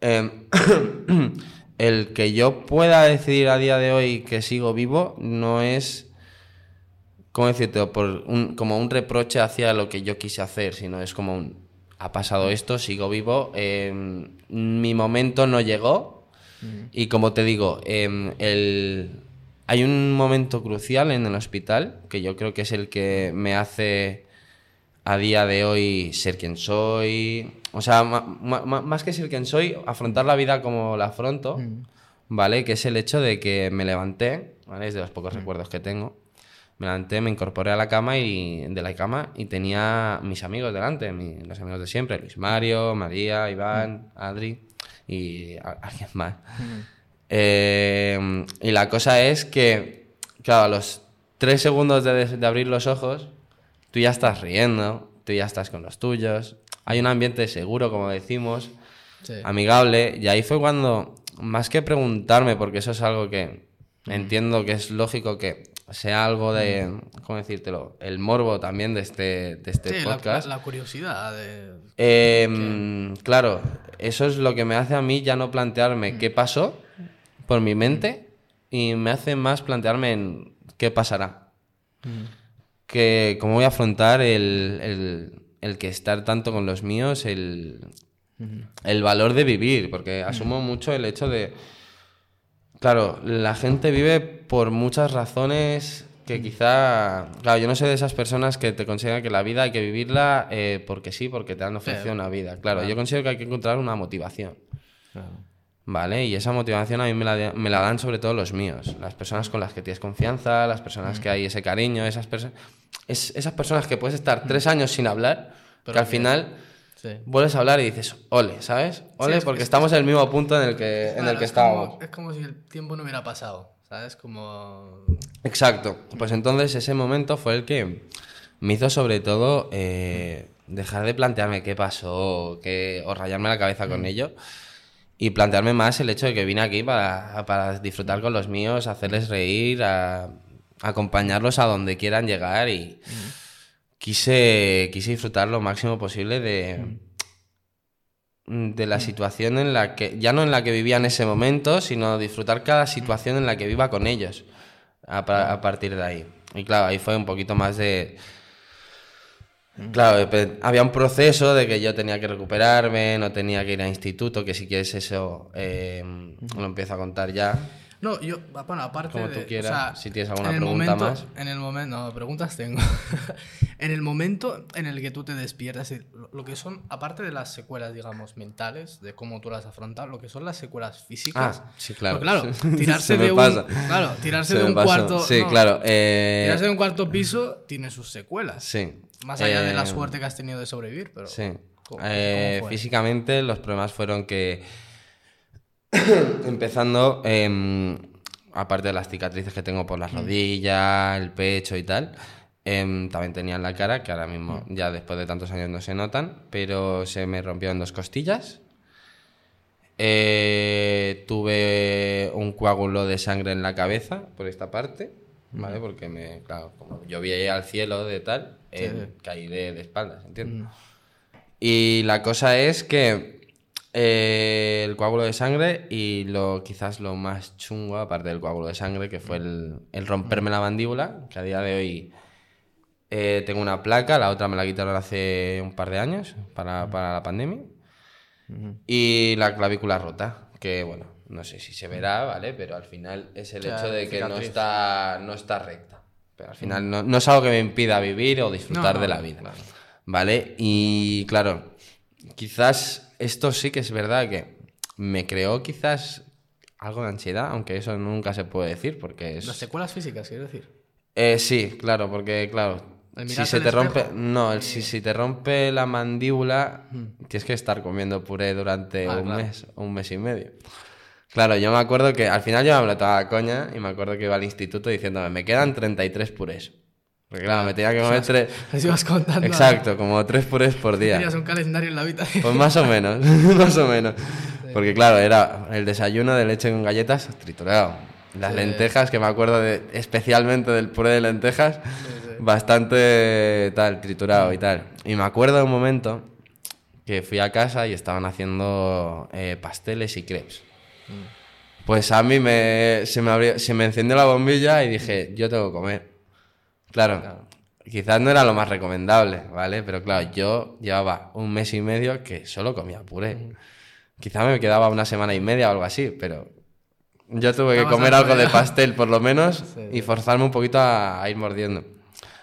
em, [COUGHS] el que yo pueda decidir a día de hoy que sigo vivo no es, ¿cómo decirte? Por un- como un reproche hacia lo que yo quise hacer, sino es como un, ha pasado esto, sigo vivo, em, mi momento no llegó, y como te digo, em, el... hay un momento crucial en el hospital que yo creo que es el que me hace a día de hoy ser quien soy. O sea, ma- ma- ma- más que ser quien soy, afrontar la vida como la afronto, ¿vale? Que es el hecho de que me levanté, ¿vale? Es de los pocos recuerdos que tengo. Me levanté, me incorporé a la cama y de la cama y tenía mis amigos delante, mi- los amigos de siempre, Luis Mario, María, Iván, Adri y a- alguien más. Eh, y la cosa es que, claro, a los tres segundos de, de abrir los ojos, tú ya estás riendo, tú ya estás con los tuyos, hay un ambiente seguro, como decimos, Sí. amigable, y ahí fue cuando, más que preguntarme, porque eso es algo que entiendo que es lógico que sea algo de, ¿cómo decírtelo? El morbo también de este, de este Sí, la, podcast. la- la curiosidad de... Em, claro, eso es lo que me hace a mí ya no plantearme qué pasó por mi mente y me hace más plantearme en qué pasará. Que cómo voy a afrontar el, el- el que estar tanto con los míos, el, el valor de vivir, porque asumo mucho el hecho de... Claro, la gente vive por muchas razones que quizá... Claro, yo no soy de esas personas que te consideran que la vida hay que vivirla eh, porque sí, porque te han ofrecido una vida. Claro, yo considero que hay que encontrar una motivación. ¿Vale? Y esa motivación a mí me la, me la dan sobre todo los míos. Las personas con las que tienes confianza, las personas que hay ese cariño, esas, perso- es, esas personas que puedes estar tres años sin hablar, que al final Sí. vuelves a hablar y dices, ole, ¿sabes? Ole, es- porque es- estamos en el mismo punto en el que, en Claro, el que es como- estábamos. es como si el tiempo no hubiera pasado, ¿sabes? Como... Exacto. Pues entonces ese momento fue el que me hizo sobre todo eh, dejar de plantearme qué pasó qué, o rayarme la cabeza con ello y plantearme más el hecho de que vine aquí para, para disfrutar con los míos, hacerles reír, acompañarlos a donde quieran llegar y quise, quise disfrutar lo máximo posible de, de la situación en la que, ya no en la que vivía en ese momento, sino disfrutar cada situación en la que viva con ellos. a partir de ahí. Y claro, ahí fue un poquito más de... Claro, pe- había un proceso de que yo tenía que recuperarme, no tenía que ir a instituto, que si quieres eso eh, lo empiezo a contar ya. No, yo, bueno, aparte Como de, tú o quieras, sea, si tienes alguna en el pregunta momento- más. En el momento, no, preguntas tengo. [LAUGHS] en el momento en el que tú te despiertas, es decir, lo, que son, aparte de las secuelas, digamos, mentales, de cómo tú las afrontas, lo que son las secuelas físicas. Ah, sí, claro. Claro, [LAUGHS] Se tirarse de un, claro, tirarse Se de un pasó. cuarto, Sí, no, claro. eh, tirarse de un cuarto piso tiene sus secuelas. Sí. Más allá de la Eh, suerte que has tenido de sobrevivir, pero. Sí. ¿cómo- Eh, cómo físicamente los problemas fueron que, [COUGHS] empezando, em, aparte de las cicatrices que tengo por las Mm. rodillas, el pecho y tal, em, también tenía en la cara, que ahora mismo Mm. ya después de tantos años no se notan, pero se me rompieron dos costillas. Eh, tuve un coágulo de sangre en la cabeza por esta parte, ¿vale? Porque me, claro, como yo vi ahí al cielo de tal, eh, Mm. Sí. caí de, de espaldas, ¿entiendes? Mm. Y la cosa es que eh, el coágulo de sangre y lo quizás lo más chungo, aparte del coágulo de sangre, que fue el, el romperme la mandíbula, que a día de hoy eh, tengo una placa, la otra me la quitaron hace un par de años para, para la pandemia. Y la clavícula rota, que bueno, no sé si se verá, ¿vale? Pero al final es el hecho de que no está, no está recta. Pero al final no, no es algo que me impida vivir o disfrutar No, de la vida. ¿Vale? Y claro, quizás esto sí que es verdad que me creó quizás algo de ansiedad, aunque eso nunca se puede decir porque es... Las secuelas físicas, quiero decir. Eh, sí, claro, porque claro, si se te rompe, espejo no, el- si, si te rompe la mandíbula, tienes que estar comiendo puré durante Ah, un claro. mes, un mes y medio. Claro, yo me acuerdo que al final yo me lo tomaba coña y me acuerdo que iba al instituto diciéndome, me quedan 33 purés. Porque claro, me tenía que comer tres... Ibas contando. Exacto, como tres purés por día. Tenías un calendario en la habitación. Pues más o menos, [LAUGHS] [LAUGHS] más o menos. Porque claro, era el desayuno de leche con galletas triturado. Las Sí. lentejas, que me acuerdo de, especialmente del puré de lentejas, bastante tal, triturado y tal. Y me acuerdo de un momento que fui a casa y estaban haciendo eh, pasteles y crepes. Pues a mí me, se, me abrió- se me encendió la bombilla y dije, yo tengo que comer. Claro, quizás no era lo más recomendable, ¿vale? Pero claro, yo llevaba un mes y medio que solo comía puré. Quizás me quedaba una semana y media o algo así, pero yo tuve que comer algo de pastel por lo menos Sí, y forzarme un poquito a, a ir mordiendo.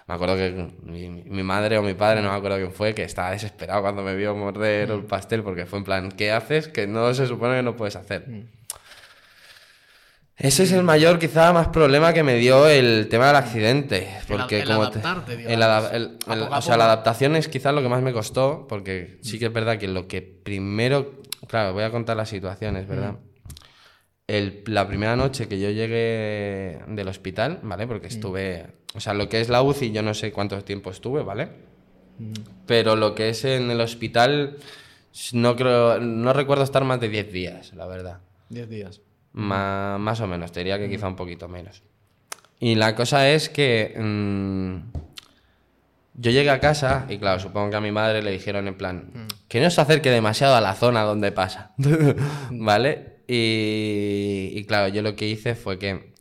Me acuerdo que mi, mi madre o mi padre, no me acuerdo quién fue, que estaba desesperado cuando me vio morder Mm. el pastel porque fue en plan, ¿qué haces que no se supone que no puedes hacer? Mm. Ese es el mayor, quizá, más problema que me dio el tema del accidente. Porque el como te- adaptarte, ada- el- o sea, la adaptación es quizás lo que más me costó, porque sí que es verdad que lo que primero... Claro, voy a contar las situaciones, ¿verdad? El- la primera noche que yo llegué del hospital, ¿vale? Porque estuve... O sea, lo que es la UCI, yo no sé cuánto tiempo estuve, ¿vale? Pero lo que es en el hospital, no creo... No recuerdo estar más de 10 días, la verdad. Diez días. Ma- más o menos, te diría que quizá un poquito menos. Y la cosa es que mm, yo llegué a casa y claro, supongo que a mi madre le dijeron en plan, que no se acerque demasiado a la zona donde pasa, [LAUGHS] ¿vale? Y, y claro, yo lo que hice fue que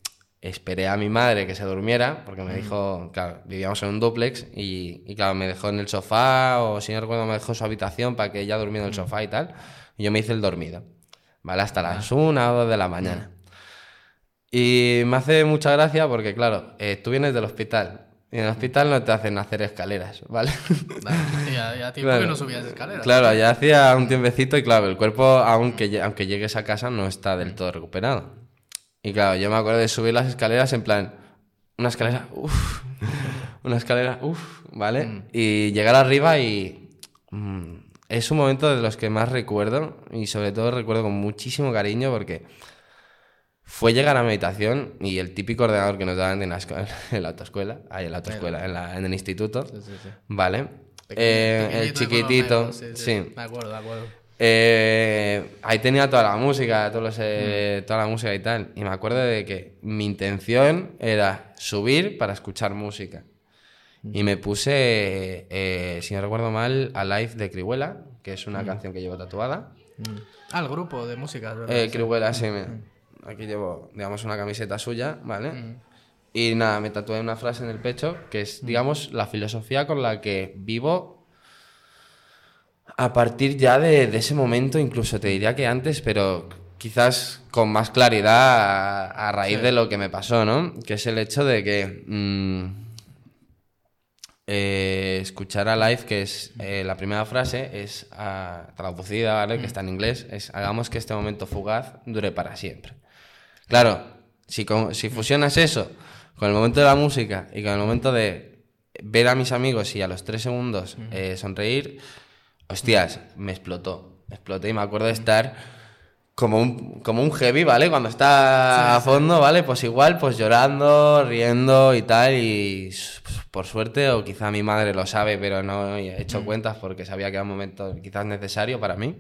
esperé a mi madre que se durmiera, porque me dijo, claro, vivíamos en un duplex y, y claro, me dejó en el sofá o si no recuerdo me dejó en su habitación para que ella durmiera en el sofá y tal. Y yo me hice el dormido, ¿vale? Hasta las una o dos de la mañana. Y me hace mucha gracia porque, claro, eh, tú vienes del hospital y en el hospital no te hacen hacer escaleras, ¿vale? Ya, ya tiempo Claro. que no subías escaleras. Claro, ya hacía un tiempecito y claro, el cuerpo, aunque, aunque llegues a casa, no está del todo recuperado. Y claro, yo me acuerdo de subir las escaleras en plan, una escalera, uff, [LAUGHS] una escalera, uff, ¿vale? Y llegar arriba y... mm, es un momento de los que más recuerdo y sobre todo recuerdo con muchísimo cariño porque fue llegar a mi habitación y el típico ordenador que nos daban en la, esco- [LAUGHS] en la autoescuela, ahí en la autoescuela, en, la- en el instituto, Sí, sí, sí. ¿vale? Pequeño- Eh, el chiquitito, sí. sí. Me acuerdo, me acuerdo. Eh, ahí tenía toda la música, todos los, eh, toda la música y tal. Y me acuerdo de que mi intención era subir para escuchar música. Y me puse, eh, si no recuerdo mal, a Live de Crihuela, que es una canción que llevo tatuada. Ah, el grupo de música. Eh, Crihuela, sí, me- aquí llevo, digamos, una camiseta suya, ¿vale? Y nada, me tatué una frase en el pecho que es, digamos, la filosofía con la que vivo a partir ya de, de ese momento, incluso te diría que antes, pero quizás con más claridad a, a raíz Sí. de lo que me pasó, ¿no? Que es el hecho de que mm, eh, escuchar a Live, que es eh, la primera frase, es ah, traducida, ¿vale? Que está en inglés, es hagamos que este momento fugaz dure para siempre. Claro, si, con- si fusionas eso con el momento de la música y con el momento de ver a mis amigos y a los tres segundos eh, sonreír, hostias, me explotó. Me exploté y me acuerdo de estar como un, como un heavy, ¿vale? Cuando está a fondo, ¿vale? Pues igual, pues llorando, riendo y tal. Y pues, por suerte, o quizá mi madre lo sabe, pero no he hecho cuentas porque sabía que era un momento quizás necesario para mí.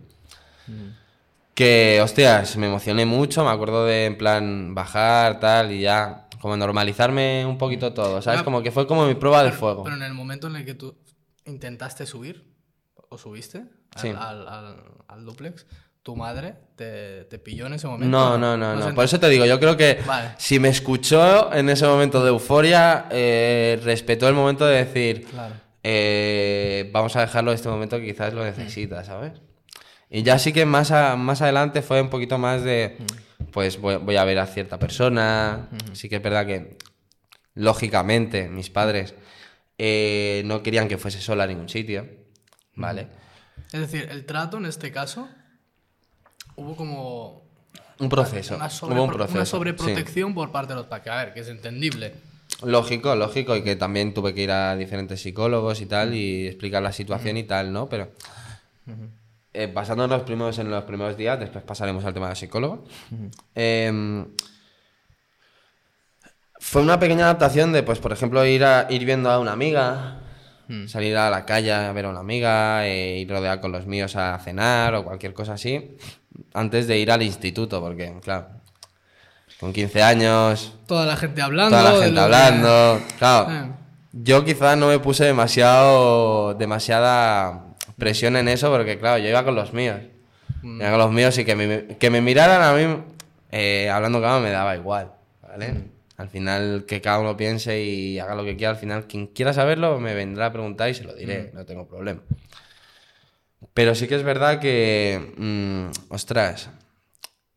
Que, hostias, me emocioné mucho, me acuerdo de en plan bajar, tal, y ya, como normalizarme un poquito todo, ¿sabes? Ah, Como que fue como mi prueba de fuego. Pero en el momento en el que tú intentaste subir, o subiste al, Sí. al, al- al duplex, tu madre te, te pilló en ese momento. No, ¿o no, no, no. Por eso te digo, yo creo que Vale. si me escuchó en ese momento de euforia, eh, respetó el momento de decir, Claro. eh, vamos a dejarlo en este momento que quizás lo necesita, ¿sabes? Y ya sí que más, a- más adelante fue un poquito más de, pues voy, voy a ver a cierta persona. Sí que es verdad que, lógicamente, mis padres eh, no querían que fuese sola a ningún sitio, ¿vale? Es decir, el trato en este caso hubo como Un proceso. una, Hubo un sobrepro- proceso. una sí. sobreprotección por parte de los padres. A ver, que es entendible. Lógico, lógico, y que también tuve que ir a diferentes psicólogos y tal y explicar la situación y tal, ¿no? Pero eh, basándonos primero en los primeros días, después pasaremos al tema del psicólogo. Em, fue una pequeña adaptación de, pues, por ejemplo, ir, a, ir viendo a una amiga, salir a la calle a ver a una amiga, eh, ir rodear con los míos a cenar o cualquier cosa así, antes de ir al instituto, porque, claro, con 15 años, Toda la gente hablando. toda la gente que- hablando. Claro, Eh. yo quizás no me puse demasiado, demasiada presión en eso porque, claro, yo iba con los míos. Mm. Iba con los míos y que me, que me miraran a mí, eh, hablando claro, me daba igual, ¿vale? Mm. Al final, que cada uno piense y haga lo que quiera, al final, quien quiera saberlo me vendrá a preguntar y se lo Mm. diré, no tengo problema. Pero sí que es verdad que, mm, ostras,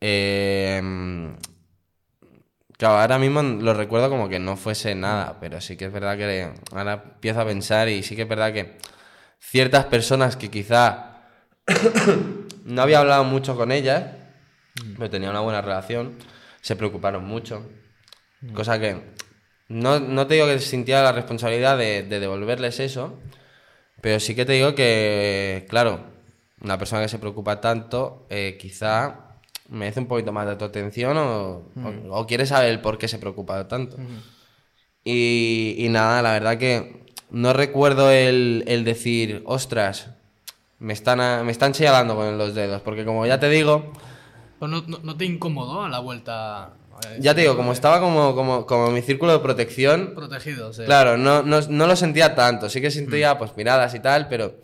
eh, Claro, ahora mismo lo recuerdo como que no fuese nada, pero sí que es verdad que ahora empiezo a pensar y sí que es verdad que ciertas personas que quizá [COUGHS] no había hablado mucho con ellas, pero tenía una buena relación, se preocuparon mucho. Cosa que no, no te digo que sintiera la responsabilidad de, de devolverles eso, pero sí que te digo que, claro, una persona que se preocupa tanto, eh, quizá merece un poquito más de tu atención o, o- o quiere saber el por qué se preocupa tanto. y, y nada, la verdad que no recuerdo el, el decir, ostras, me están, a- me están señalando con los dedos, porque como ya te digo, no, no- no te incomodó a la vuelta. Eh, ya te digo, como estaba como, como, como mi círculo de protección, Protegido, sí. Claro, no, no, no lo sentía tanto. Sí que sentía pues miradas y tal, pero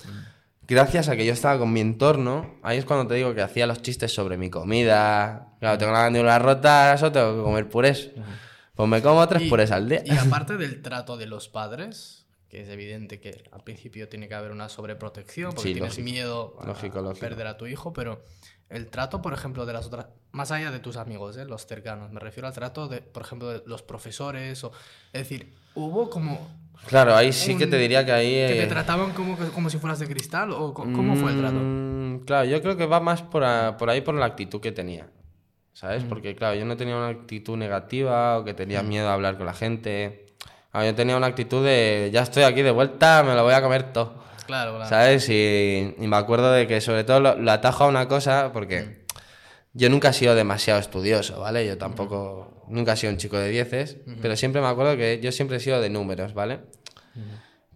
gracias a que yo estaba con mi entorno, ahí es cuando te digo que hacía los chistes sobre mi comida. Claro, tengo la mandíbula rota, eso tengo que comer purés. Pues me como tres Y- purés al día. Y [LAUGHS] aparte del trato de los padres, que es evidente que al principio tiene que haber una sobreprotección porque Sí, tienes lógico. miedo a Lógico, lógico. perder a tu hijo, pero el trato, por ejemplo, de las otras, más allá de tus amigos, ¿eh? los cercanos, me refiero al trato de, por ejemplo, de los profesores, o, es decir, hubo como Claro, ahí sí que te diría que ahí... que te eh, trataban como, como si fueras de cristal, o cómo fue el trato. Mm, Claro, yo creo que va más por, a- por ahí por la actitud que tenía. Mm. ¿Sabes? Porque, claro, yo no tenía una actitud negativa o que tenía miedo a hablar con la gente. Ah, yo tenía una actitud de ya estoy aquí de vuelta, me lo voy a comer todo. Claro, claro. ¿Sabes? Y, y me acuerdo de que sobre todo lo, lo atajo a una cosa porque yo nunca he sido demasiado estudioso, ¿vale? Yo tampoco, nunca he sido un chico de dieces, pero siempre me acuerdo que yo siempre he sido de números, ¿vale?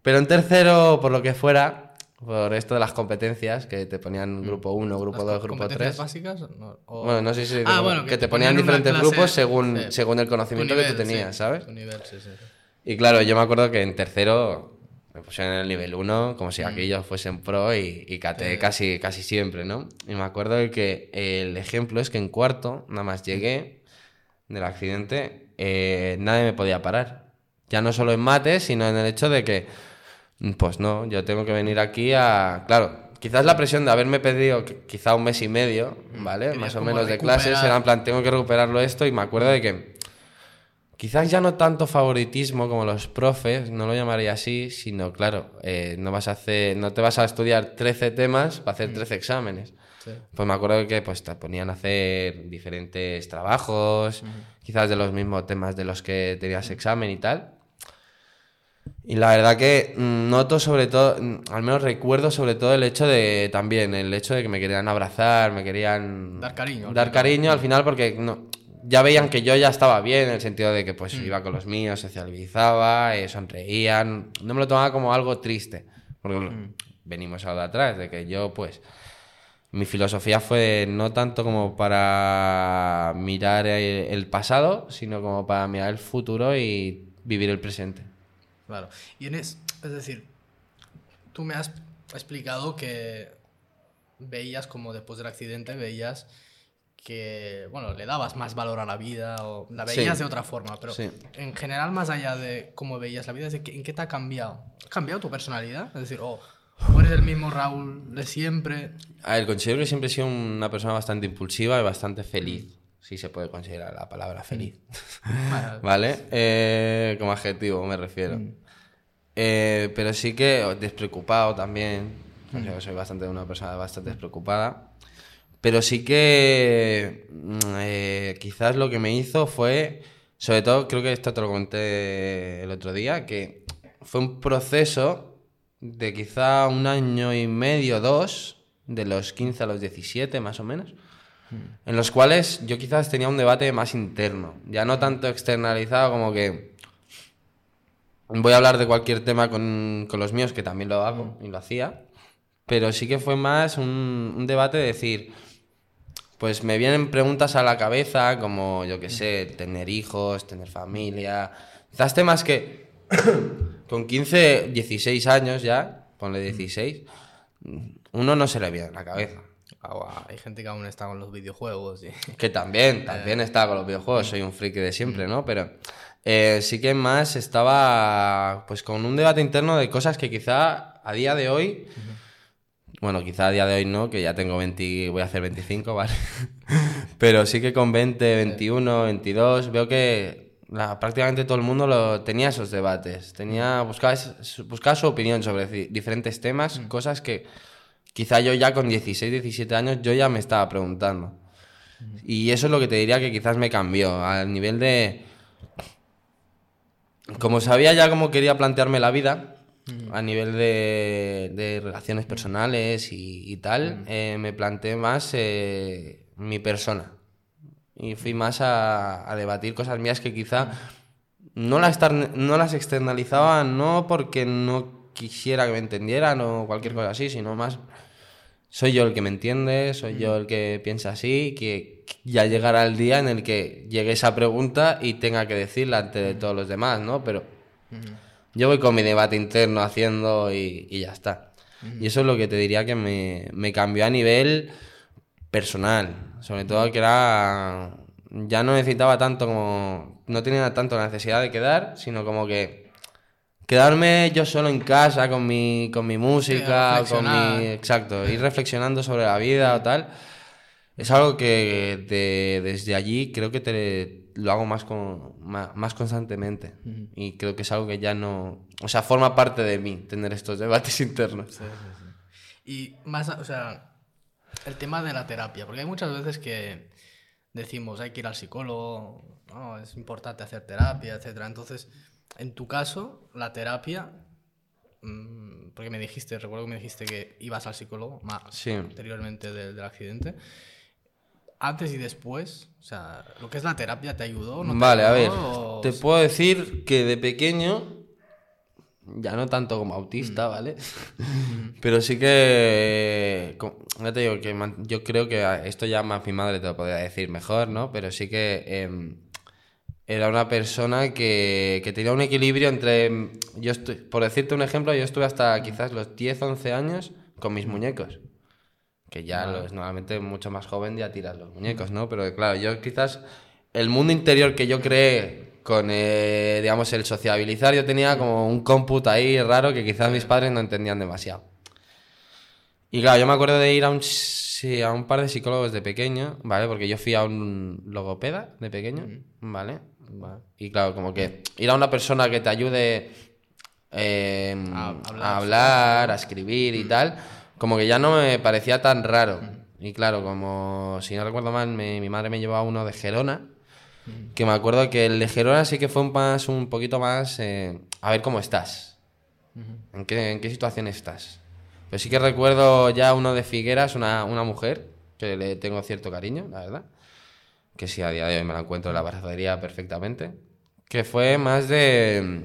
Pero en tercero, por lo que fuera, por esto de las competencias, que te ponían grupo 1, grupo ¿Las 2, co- grupo competencias 3. básicas? No, o- Bueno, no sé si Ah, bueno, que, te ponían diferentes clase- grupos según, sí. según el conocimiento que tú tenías, sí, ¿sabes? nivel, sí. Y claro, yo me acuerdo que en tercero me pusieron en el nivel 1 como si aquellos fuesen pro y, y caté casi, casi siempre, ¿no? Y me acuerdo de que el ejemplo es que en cuarto nada más llegué, del accidente, eh, nadie me podía parar. Ya no solo en mates, sino en el hecho de que, pues no, yo tengo que venir aquí a... Claro, quizás la presión de haberme pedido quizá un mes y medio, ¿vale? Querías Más o menos de clases, era en plan, tengo que recuperarlo esto y me acuerdo de que quizás ya no tanto favoritismo como los profes, no lo llamaría así, sino claro, eh, no vas a hacer, no te vas a estudiar 13 temas para hacer 13 exámenes. Sí. Pues me acuerdo que pues, te ponían a hacer diferentes trabajos, quizás de los mismos temas de los que tenías examen y tal. Y la verdad que mm, noto sobre todo, mm, al menos recuerdo sobre todo el hecho de también, el hecho de que me querían abrazar, me querían Dar cariño, al Dar final. cariño al final porque no, ya veían que yo ya estaba bien, en el sentido de que pues iba con los míos, socializaba, eh, sonreían, no me lo tomaba como algo triste, porque venimos ahora de atrás, de que yo pues mi filosofía fue no tanto como para mirar el, el pasado, sino como para mirar el futuro y vivir el presente. Claro. Y en es, es decir, tú me has explicado que veías como después del accidente veías que, bueno, le dabas más valor a la vida o la Sí. veías de otra forma, pero Sí. en general, más allá de cómo veías la vida, es de que- ¿en qué te ha cambiado? ¿Ha cambiado tu personalidad? Es decir, o o eres el mismo Raúl de siempre. A ver, considero que siempre he sido una persona bastante impulsiva y bastante feliz. Si se puede considerar la palabra feliz. [LAUGHS] Bueno, [LAUGHS] ¿Vale? Eh, como adjetivo me refiero. Eh, pero sí que despreocupado también. Que soy bastante una persona bastante despreocupada. Pero sí que mm, eh, quizás lo que me hizo fue, sobre todo, creo que esto te lo comenté el otro día, que fue un proceso de quizá un año y medio, dos, de los 15 a los 17 más o menos, en los cuales yo quizás tenía un debate más interno, ya no tanto externalizado como que voy a hablar de cualquier tema con, con los míos, que también lo hago y lo hacía, pero sí que fue más un, un debate de decir, pues me vienen preguntas a la cabeza como, yo qué sé, tener hijos, tener familia, quizás temas que [COUGHS] con 15, 16 años ya, ponle 16, uno no se le viene a la cabeza. ah, hay gente que aún está con los videojuegos. y- [LAUGHS] Que también, también estaba con los videojuegos, soy un friki de siempre, ¿no? Pero eh, sí que más estaba pues con un debate interno de cosas que quizá a día de hoy, bueno, quizá a día de hoy no, que ya tengo 20, voy a hacer 25, [LAUGHS] ¿vale? Pero sí que con 20, 21, 22, veo que la- prácticamente todo el mundo lo, tenía esos debates, tenía, buscaba, buscaba su opinión sobre di- diferentes temas, cosas que quizá yo ya con 16, 17 años yo ya me estaba preguntando. Y eso es lo que te diría que quizás me cambió, al nivel de... Como sabía ya cómo quería plantearme la vida, a nivel de, de relaciones personales y, y tal, eh, me planteé más eh, mi persona. Y fui más a, a debatir cosas mías que quizá no las, no las externalizaba, no porque no quisiera que me entendieran o cualquier cosa así, sino más soy yo el que me entiende, soy yo el que piensa así, que ya llegará el día en el que llegue esa pregunta y tenga que decirla ante de todos los demás, ¿no? Pero yo voy con mi debate interno haciendo y, y ya está. Y eso es lo que te diría que me, me cambió a nivel personal, sobre todo que era... Ya no necesitaba tanto como... No tenía tanto la necesidad de quedar, sino como que quedarme yo solo en casa con mi, con mi música, con mi... Exacto, ir reflexionando sobre la vida o tal. Es algo que de- desde allí creo que te, lo hago más, con, más, más constantemente. Y creo que es algo que ya no... O sea, forma parte de mí tener estos debates [LAUGHS] internos. Y más, o sea, el tema de la terapia, porque hay muchas veces que decimos hay que ir al psicólogo, no, es importante hacer terapia, etcétera. Entonces, en tu caso, la terapia, mm, porque me dijiste, recuerdo que me dijiste que ibas al psicólogo más Sí. anteriormente del, del accidente. Antes y después, o sea, lo que es la terapia, ¿te ayudó? ¿No te Vale, a ver? O- te puedo decir que de pequeño, ya no tanto como autista, ¿vale? [LAUGHS] Pero sí que, ya te digo que yo creo que esto ya más mi madre te lo podría decir mejor, ¿no? Pero sí que em, era una persona que, que tenía un equilibrio entre, em, yo estoy, por decirte un ejemplo, yo estuve hasta quizás los 10, 11 años con mis muñecos. Que ya los, normalmente mucho más joven ya tiras los muñecos, ¿no? Pero claro, yo quizás el mundo interior que yo creé con, eh, digamos, el sociabilizar, yo tenía como un cómputo ahí raro que quizás mis padres no entendían demasiado. Y claro, yo me acuerdo de ir a un, sí, a un par de psicólogos de pequeño, ¿vale? Porque yo fui a un logopeda de pequeño, ¿vale? Vale. Y claro, como que ir a una persona que te ayude eh, A a, hablar, hablar, a escribir y tal, como que ya no me parecía tan raro. Y claro, como si no recuerdo mal, me- mi madre me llevó a uno de Gerona, que me acuerdo que el de Gerona sí que fue un, más, un poquito más eh, a ver cómo estás, ¿En, qué, en qué situación estás. Pero sí que recuerdo ya uno de Figueras, una, una mujer, que le tengo cierto cariño, la verdad que sí, a día de hoy me la encuentro en la brazadería perfectamente, que fue más de...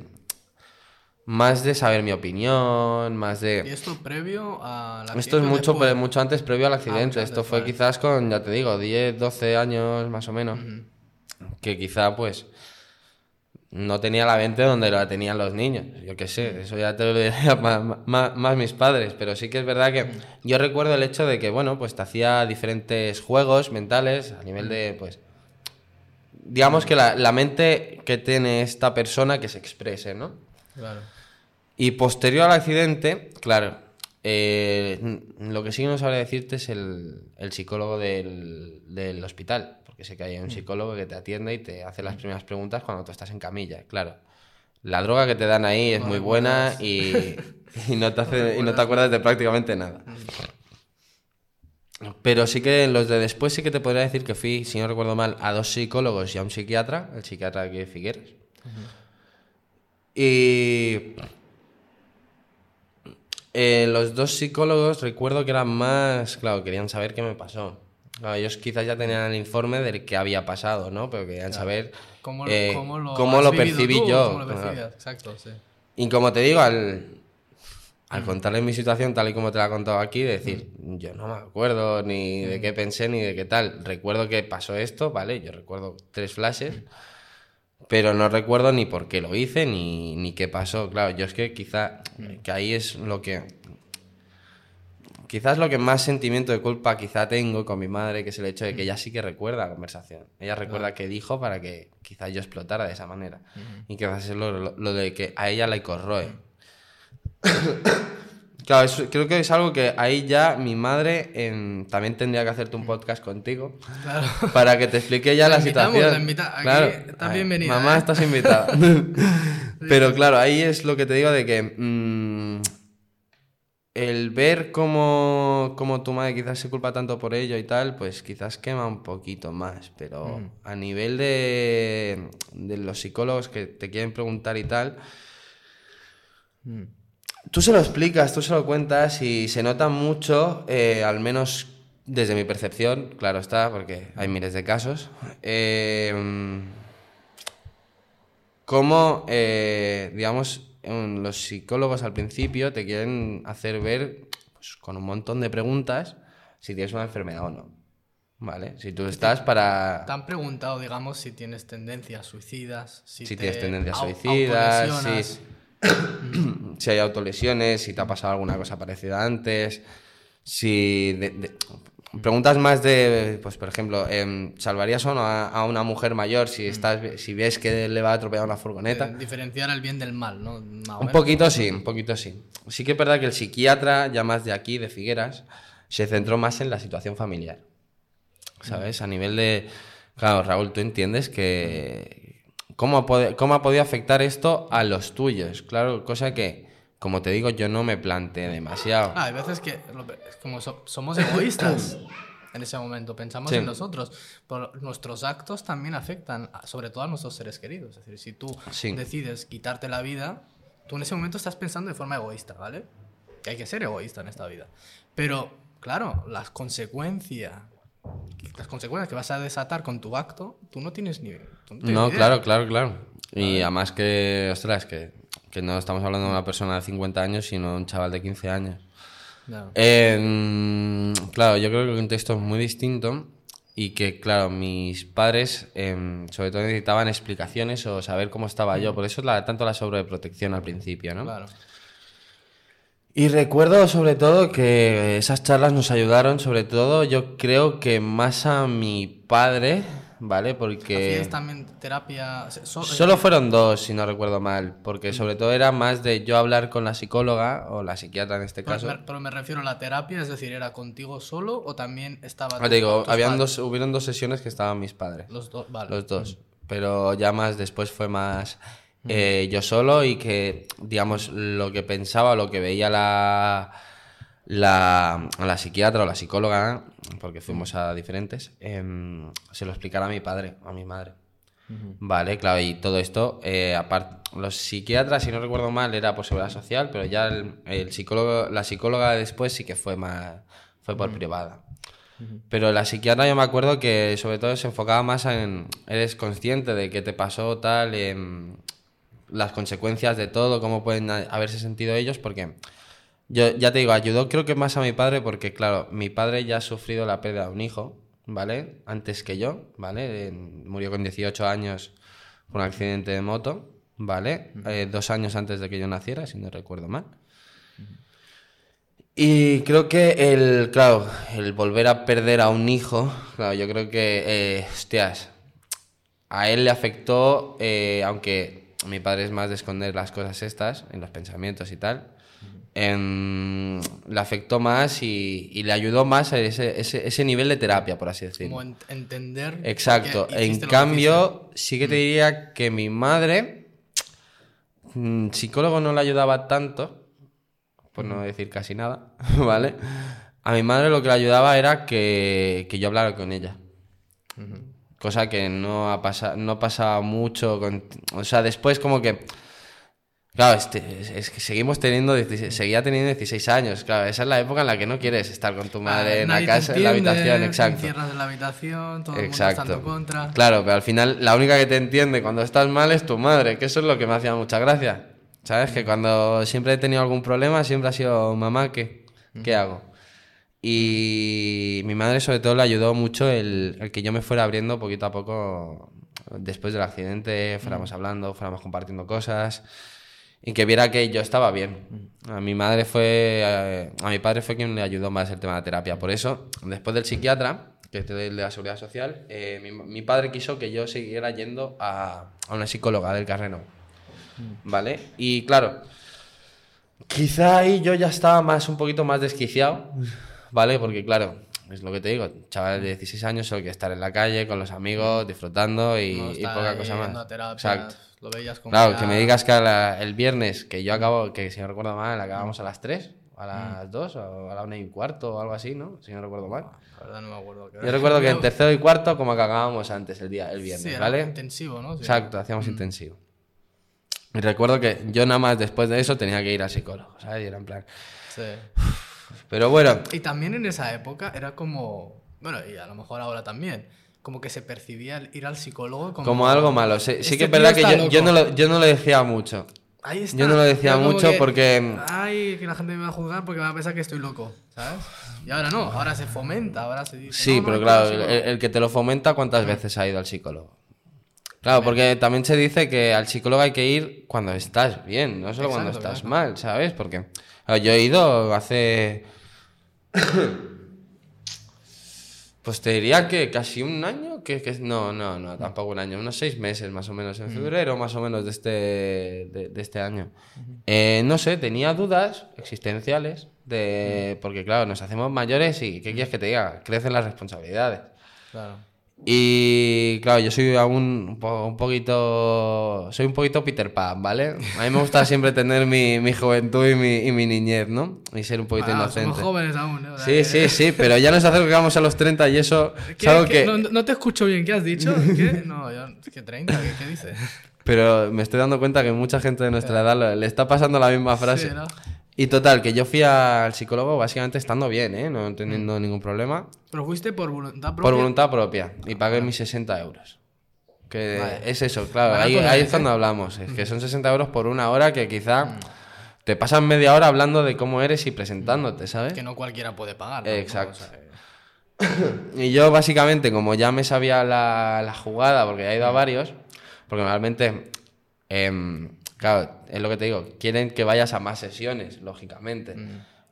Más de saber mi opinión, más ¿Y de... esto previo a la Esto es mucho, después? mucho antes, previo al accidente. mucho Esto fue vale. quizás con, ya te digo, 10, 12 años más o menos. Que quizá, pues, no tenía la mente donde la tenían los niños. Yo qué sé, eso ya te lo diría más, más, más mis padres. Pero sí que es verdad que yo recuerdo el hecho de que, bueno, pues te hacía diferentes juegos mentales a nivel de, pues, digamos que la, la mente que tiene esta persona que se exprese, ¿no? Claro. Y posterior al accidente, claro, eh, lo que sí que no sabría decirte es el, el psicólogo del, del hospital, porque sé que hay un psicólogo que te atiende y te hace las primeras preguntas cuando tú estás en camilla, claro. La droga que te dan ahí es muy buena y, y no te hace, y no te acuerdas de prácticamente nada. Pero sí que los de después sí que te podría decir que fui, si no recuerdo mal, a dos psicólogos y a un psiquiatra, el psiquiatra aquí de Figueres. Y eh, los dos psicólogos recuerdo que eran más, claro, querían saber qué me pasó. Claro, ellos quizás ya tenían el informe del que había pasado, ¿no? Pero querían saber ¿Cómo, eh, cómo lo, cómo lo percibí tú? yo. ¿Cómo lo claro. Exacto, sí. Y como te digo, al, al contarles mi situación tal y como te la he contado aquí, decir, yo no me acuerdo ni de qué pensé ni de qué tal. Recuerdo que pasó esto, ¿vale? Yo recuerdo tres flashes, pero no recuerdo ni por qué lo hice ni, ni qué pasó. Claro, yo es que quizá, que ahí es lo que... Quizás lo que más sentimiento de culpa quizá tengo con mi madre, que es el hecho de que ella sí que recuerda la conversación. Ella recuerda qué dijo para que quizás yo explotara de esa manera. Y quizás es lo, lo- lo de que a ella la corroe. [COUGHS] claro, eso- creo que es algo que ahí ya mi madre em, también tendría que hacerte un podcast contigo Claro. para que te explique ya La la, situación. la invita- aquí claro, estás Ay, bienvenida, Mamá, ¿eh? estás invitada. [LAUGHS] [LAUGHS] Pero claro, ahí es lo que te digo de que mm, el ver cómo, cómo tu madre quizás se culpa tanto por ello y tal, pues quizás quema un poquito más. Pero Mm. a nivel de, de los psicólogos que te quieren preguntar y tal, Mm. Tú se lo explicas, tú se lo cuentas y se nota mucho, eh, al menos desde mi percepción, claro está, porque hay miles de casos, eh, cómo, eh, digamos, los psicólogos al principio te quieren hacer ver, pues, con un montón de preguntas, si tienes una enfermedad o no. ¿Vale? Si tú estás para... Te han preguntado, digamos, si tienes tendencias suicidas, si, Si te tienes tendencias suicidas, si, si hay autolesiones, si te ha pasado alguna cosa parecida antes, si... de- de- preguntas más de, pues por ejemplo, em, ¿salvarías o no a, a una mujer mayor si, estás, si ves que le va a atropellar una furgoneta? Eh, diferenciar el bien del mal, ¿no? Más Un menos. poquito sí, un poquito sí. Sí que es verdad que el psiquiatra, ya más de aquí, de Figueras, se centró más en la situación familiar. ¿Sabes? A nivel de... Claro, Raúl, tú entiendes que... ¿Cómo ha, ¿Cómo ha podido afectar esto a los tuyos? Claro, cosa que, como te digo, yo no me planteé demasiado. Ah, hay veces que como so- somos egoístas [COUGHS] en ese momento, pensamos Sí. en nosotros, pero nuestros actos también afectan a- sobre todo a nuestros seres queridos. Es decir, si tú Sí. decides quitarte la vida, tú en ese momento estás pensando de forma egoísta, ¿vale? Que hay que ser egoísta en esta vida. Pero, claro, las consecuencias, las consecuencias que vas a desatar con tu acto, tú no tienes ni... no tienes No, ni idea. claro, claro, claro. Y además que, ostras, que, que no estamos hablando de una persona de 50 años, sino de un chaval de 15 años. Claro. Eh, claro, yo creo que el contexto es muy distinto y que, claro, mis padres em, sobre todo necesitaban explicaciones o saber cómo estaba yo. Por eso la, tanto la sobreprotección al principio, ¿no? Claro. Y recuerdo sobre todo que esas charlas nos ayudaron, sobre todo yo creo que más a mi padre, ¿vale? Porque... ¿Hacías también terapia? so- Solo fueron dos, si no recuerdo mal, porque sobre todo era más de yo hablar con la psicóloga o la psiquiatra en este pero, caso. me, pero me refiero a la terapia, es decir, ¿era contigo solo o también estaba... Ah, te digo, habían padres? dos, hubieron dos sesiones que estaban mis padres. Los dos, vale. Los dos. Pero ya más después fue más eh, yo solo y que, digamos, lo que pensaba, lo que veía la, la, la psiquiatra o la psicóloga, porque fuimos a diferentes, em, se lo explicara a mi padre, a mi madre. Vale, claro, y todo esto, eh, aparte, los psiquiatras, si no recuerdo mal, era por seguridad social, pero ya el, el psicólogo, la psicóloga después sí que fue más, fue por privada. Pero la psiquiatra yo me acuerdo que sobre todo se enfocaba más en, eres consciente de qué te pasó, tal, em, las consecuencias de todo, cómo pueden haberse sentido ellos, porque yo ya te digo, ayudó creo que más a mi padre, porque claro, mi padre ya ha sufrido la pérdida de un hijo, ¿vale? Antes que yo, ¿vale? Murió con 18 años por un accidente de moto, ¿vale? Eh, dos años antes de que yo naciera, si no recuerdo mal. Y creo que el, claro, el volver a perder a un hijo, claro, yo creo que, eh, hostias, a él le afectó, eh, aunque mi padre es más de esconder las cosas estas, en los pensamientos y tal, le afectó más y, y le ayudó más a ese, ese, ese nivel de terapia, por así decirlo. Como en- entender... Exacto. En cambio, sí que te diría que mi madre, mm, psicólogo no le ayudaba tanto, por no decir casi nada, [LAUGHS] ¿vale? A mi madre lo que le ayudaba era que, que yo hablara con ella. Cosa que no ha pasado, no pasaba mucho con... O sea, después como que... Claro, este, es, que seguimos teniendo, 16 seguía teniendo 16 años, claro, esa es la época en la que no quieres estar con tu madre Ah, en la casa, en la habitación, exacto. en la habitación, todo el mundo Exacto. contra. Claro, pero al final la única que te entiende cuando estás mal es tu madre, que eso es lo que me hacía mucha gracia. ¿Sabes? Que cuando siempre he tenido algún problema, siempre ha sido mamá, ¿qué, ¿qué hago? Y mi madre sobre todo le ayudó mucho el, el que yo me fuera abriendo poquito a poco después del accidente, fuéramos hablando, fuéramos compartiendo cosas y que viera que yo estaba bien. A mi madre fue, eh, a mi padre fue quien le ayudó más el tema de la terapia. Por eso, después del psiquiatra, que es el de la seguridad social, eh, mi, mi padre quiso que yo siguiera yendo a, a una psicóloga del Carreno. ¿Vale? Y claro, quizá ahí yo ya estaba más, un poquito más desquiciado, [LAUGHS] ¿vale? Porque claro, es lo que te digo, chaval de 16 años solo que estar en la calle con los amigos, disfrutando y, No y estar poca cosa más. terapia, Exacto. Lo veías como Claro, que me digas que la- el viernes, que yo acabo, que si no recuerdo mal, acabamos a las 3, a las 2 o a la 1 y cuarto o algo así, ¿no? Si no recuerdo mal. La verdad no me acuerdo. Yo recuerdo que en [LAUGHS] tercero y cuarto como que acabábamos antes el día, el viernes, Sí, era ¿vale? intensivo, ¿no? Sí. Exacto, hacíamos intensivo. Y recuerdo que yo nada más después de eso tenía que ir al psicólogo, ¿sabes? Y era en plan... Sí. Pero bueno, Y también en esa época era como, bueno, y a lo mejor ahora también, como que se percibía el ir al psicólogo como, como algo malo. Sí, sí Este que es verdad que yo, no lo, yo no lo decía mucho. Ahí está. Yo no lo decía mucho que, porque- Ay, que la gente me va a juzgar porque va a pensar que estoy loco, ¿sabes? Y ahora no, ahora se fomenta, ahora se dice. Sí, "No, no, pero que claro, el, psicólogo". el que te lo fomenta, ¿cuántas veces ha ido al psicólogo? Claro, porque también se dice que al psicólogo hay que ir cuando estás bien, no solo cuando estás mal, ¿sabes? Porque yo he ido hace... [COUGHS] Pues te diría que casi un año, que, que- no, no, no, tampoco un año, unos seis meses más o menos, en febrero más o menos de este, de, de este año. Eh, no sé, tenía dudas existenciales, de, porque claro, nos hacemos mayores y ¿qué quieres que te diga? Crecen las responsabilidades. Claro. Y claro, yo soy aún un, po- un poquito. Soy un poquito Peter Pan, ¿vale? A mí me gusta siempre tener mi, mi juventud y mi, y mi niñez, ¿no? Y ser un poquito Ah, inocente. somos jóvenes aún, ¿eh? O sea Sí, sí, sí, pero ya nos acercamos a los 30 y eso es ¿Qué- algo qué? que. No, no te escucho bien, ¿qué has dicho? [LAUGHS] ¿Qué? No, yo, ¿qué 30? ¿Qué, qué dices? Pero me estoy dando cuenta que mucha gente de nuestra edad lo- le está pasando la misma frase. Sí, ¿no? Y total, que yo fui al psicólogo básicamente estando bien, ¿eh? No teniendo ningún problema. Pero fuiste por voluntad propia. Por voluntad propia. Y pagué mis 60 euros. Que Vale. es eso, claro. Ahí, no ahí es, es cuando ¿eh? hablamos. Es que son 60 euros por una hora que quizá te pasan media hora hablando de cómo eres y presentándote, ¿sabes? Que no cualquiera puede pagar. ¿no? Exacto. O sea, que- Y yo básicamente, como ya me sabía la, la jugada, porque ya he ido a varios, porque normalmente, em, claro, es lo que te digo, quieren que vayas a más sesiones, lógicamente.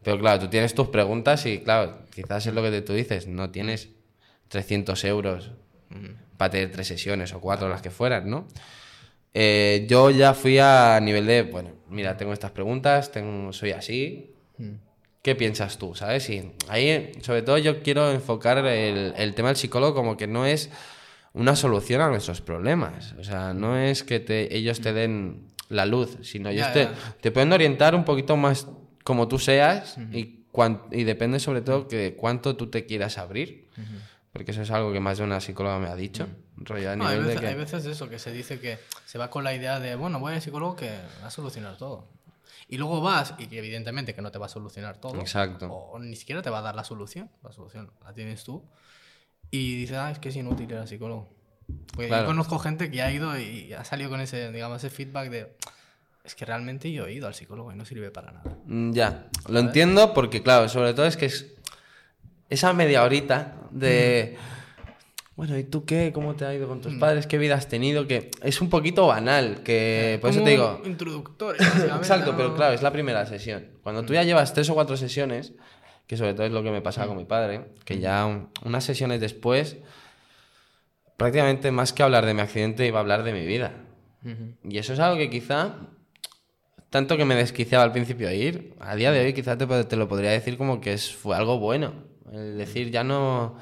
Pero claro, tú tienes tus preguntas y claro, quizás es lo que tú dices, no tienes 300 euros para tener tres sesiones o cuatro, las que fueran, ¿no? Eh, yo ya fui a nivel de, bueno, mira, tengo estas preguntas, tengo, soy así. ¿Qué piensas tú? ¿Sabes? Y ahí, sobre todo, yo quiero enfocar el, el tema del psicólogo como que no es una solución a nuestros problemas. O sea, no es que te, ellos te den la luz, sino ellos Ya, te, ya. te pueden orientar un poquito más como tú seas y, cuan- y depende sobre todo que cuánto tú te quieras abrir. Porque eso es algo que más de una psicóloga me ha dicho. rollo a No, hay, veces, que- hay veces eso, que se dice que se va con la idea de, bueno, voy al psicólogo que va a solucionar todo. Y luego vas, y que evidentemente que no te va a solucionar todo. Exacto. O, o ni siquiera te va a dar la solución. La solución la tienes tú. Y dices, ah, es que es inútil ir al psicólogo. Porque Claro. yo conozco gente que ha ido y ha salido con ese, digamos, ese feedback de, es que realmente yo he ido al psicólogo y no sirve para nada. Mm, Ya, lo entiendo porque, claro, sobre todo es que es esa media horita de... Bueno, ¿y tú qué? ¿Cómo te ha ido con tus padres? ¿Qué vida has tenido? Que es un poquito banal, que por eso Como te digo... Introductorio, Exacto, pero claro, es la primera sesión. Cuando tú ya llevas tres o cuatro sesiones, que sobre todo es lo que me pasaba con mi padre, que ya un- unas sesiones después, prácticamente más que hablar de mi accidente, iba a hablar de mi vida. Y eso es algo que quizá, tanto que me desquiciaba al principio de ir, a día de hoy quizá te, te lo podría decir como que es, fue algo bueno. Es decir, ya no,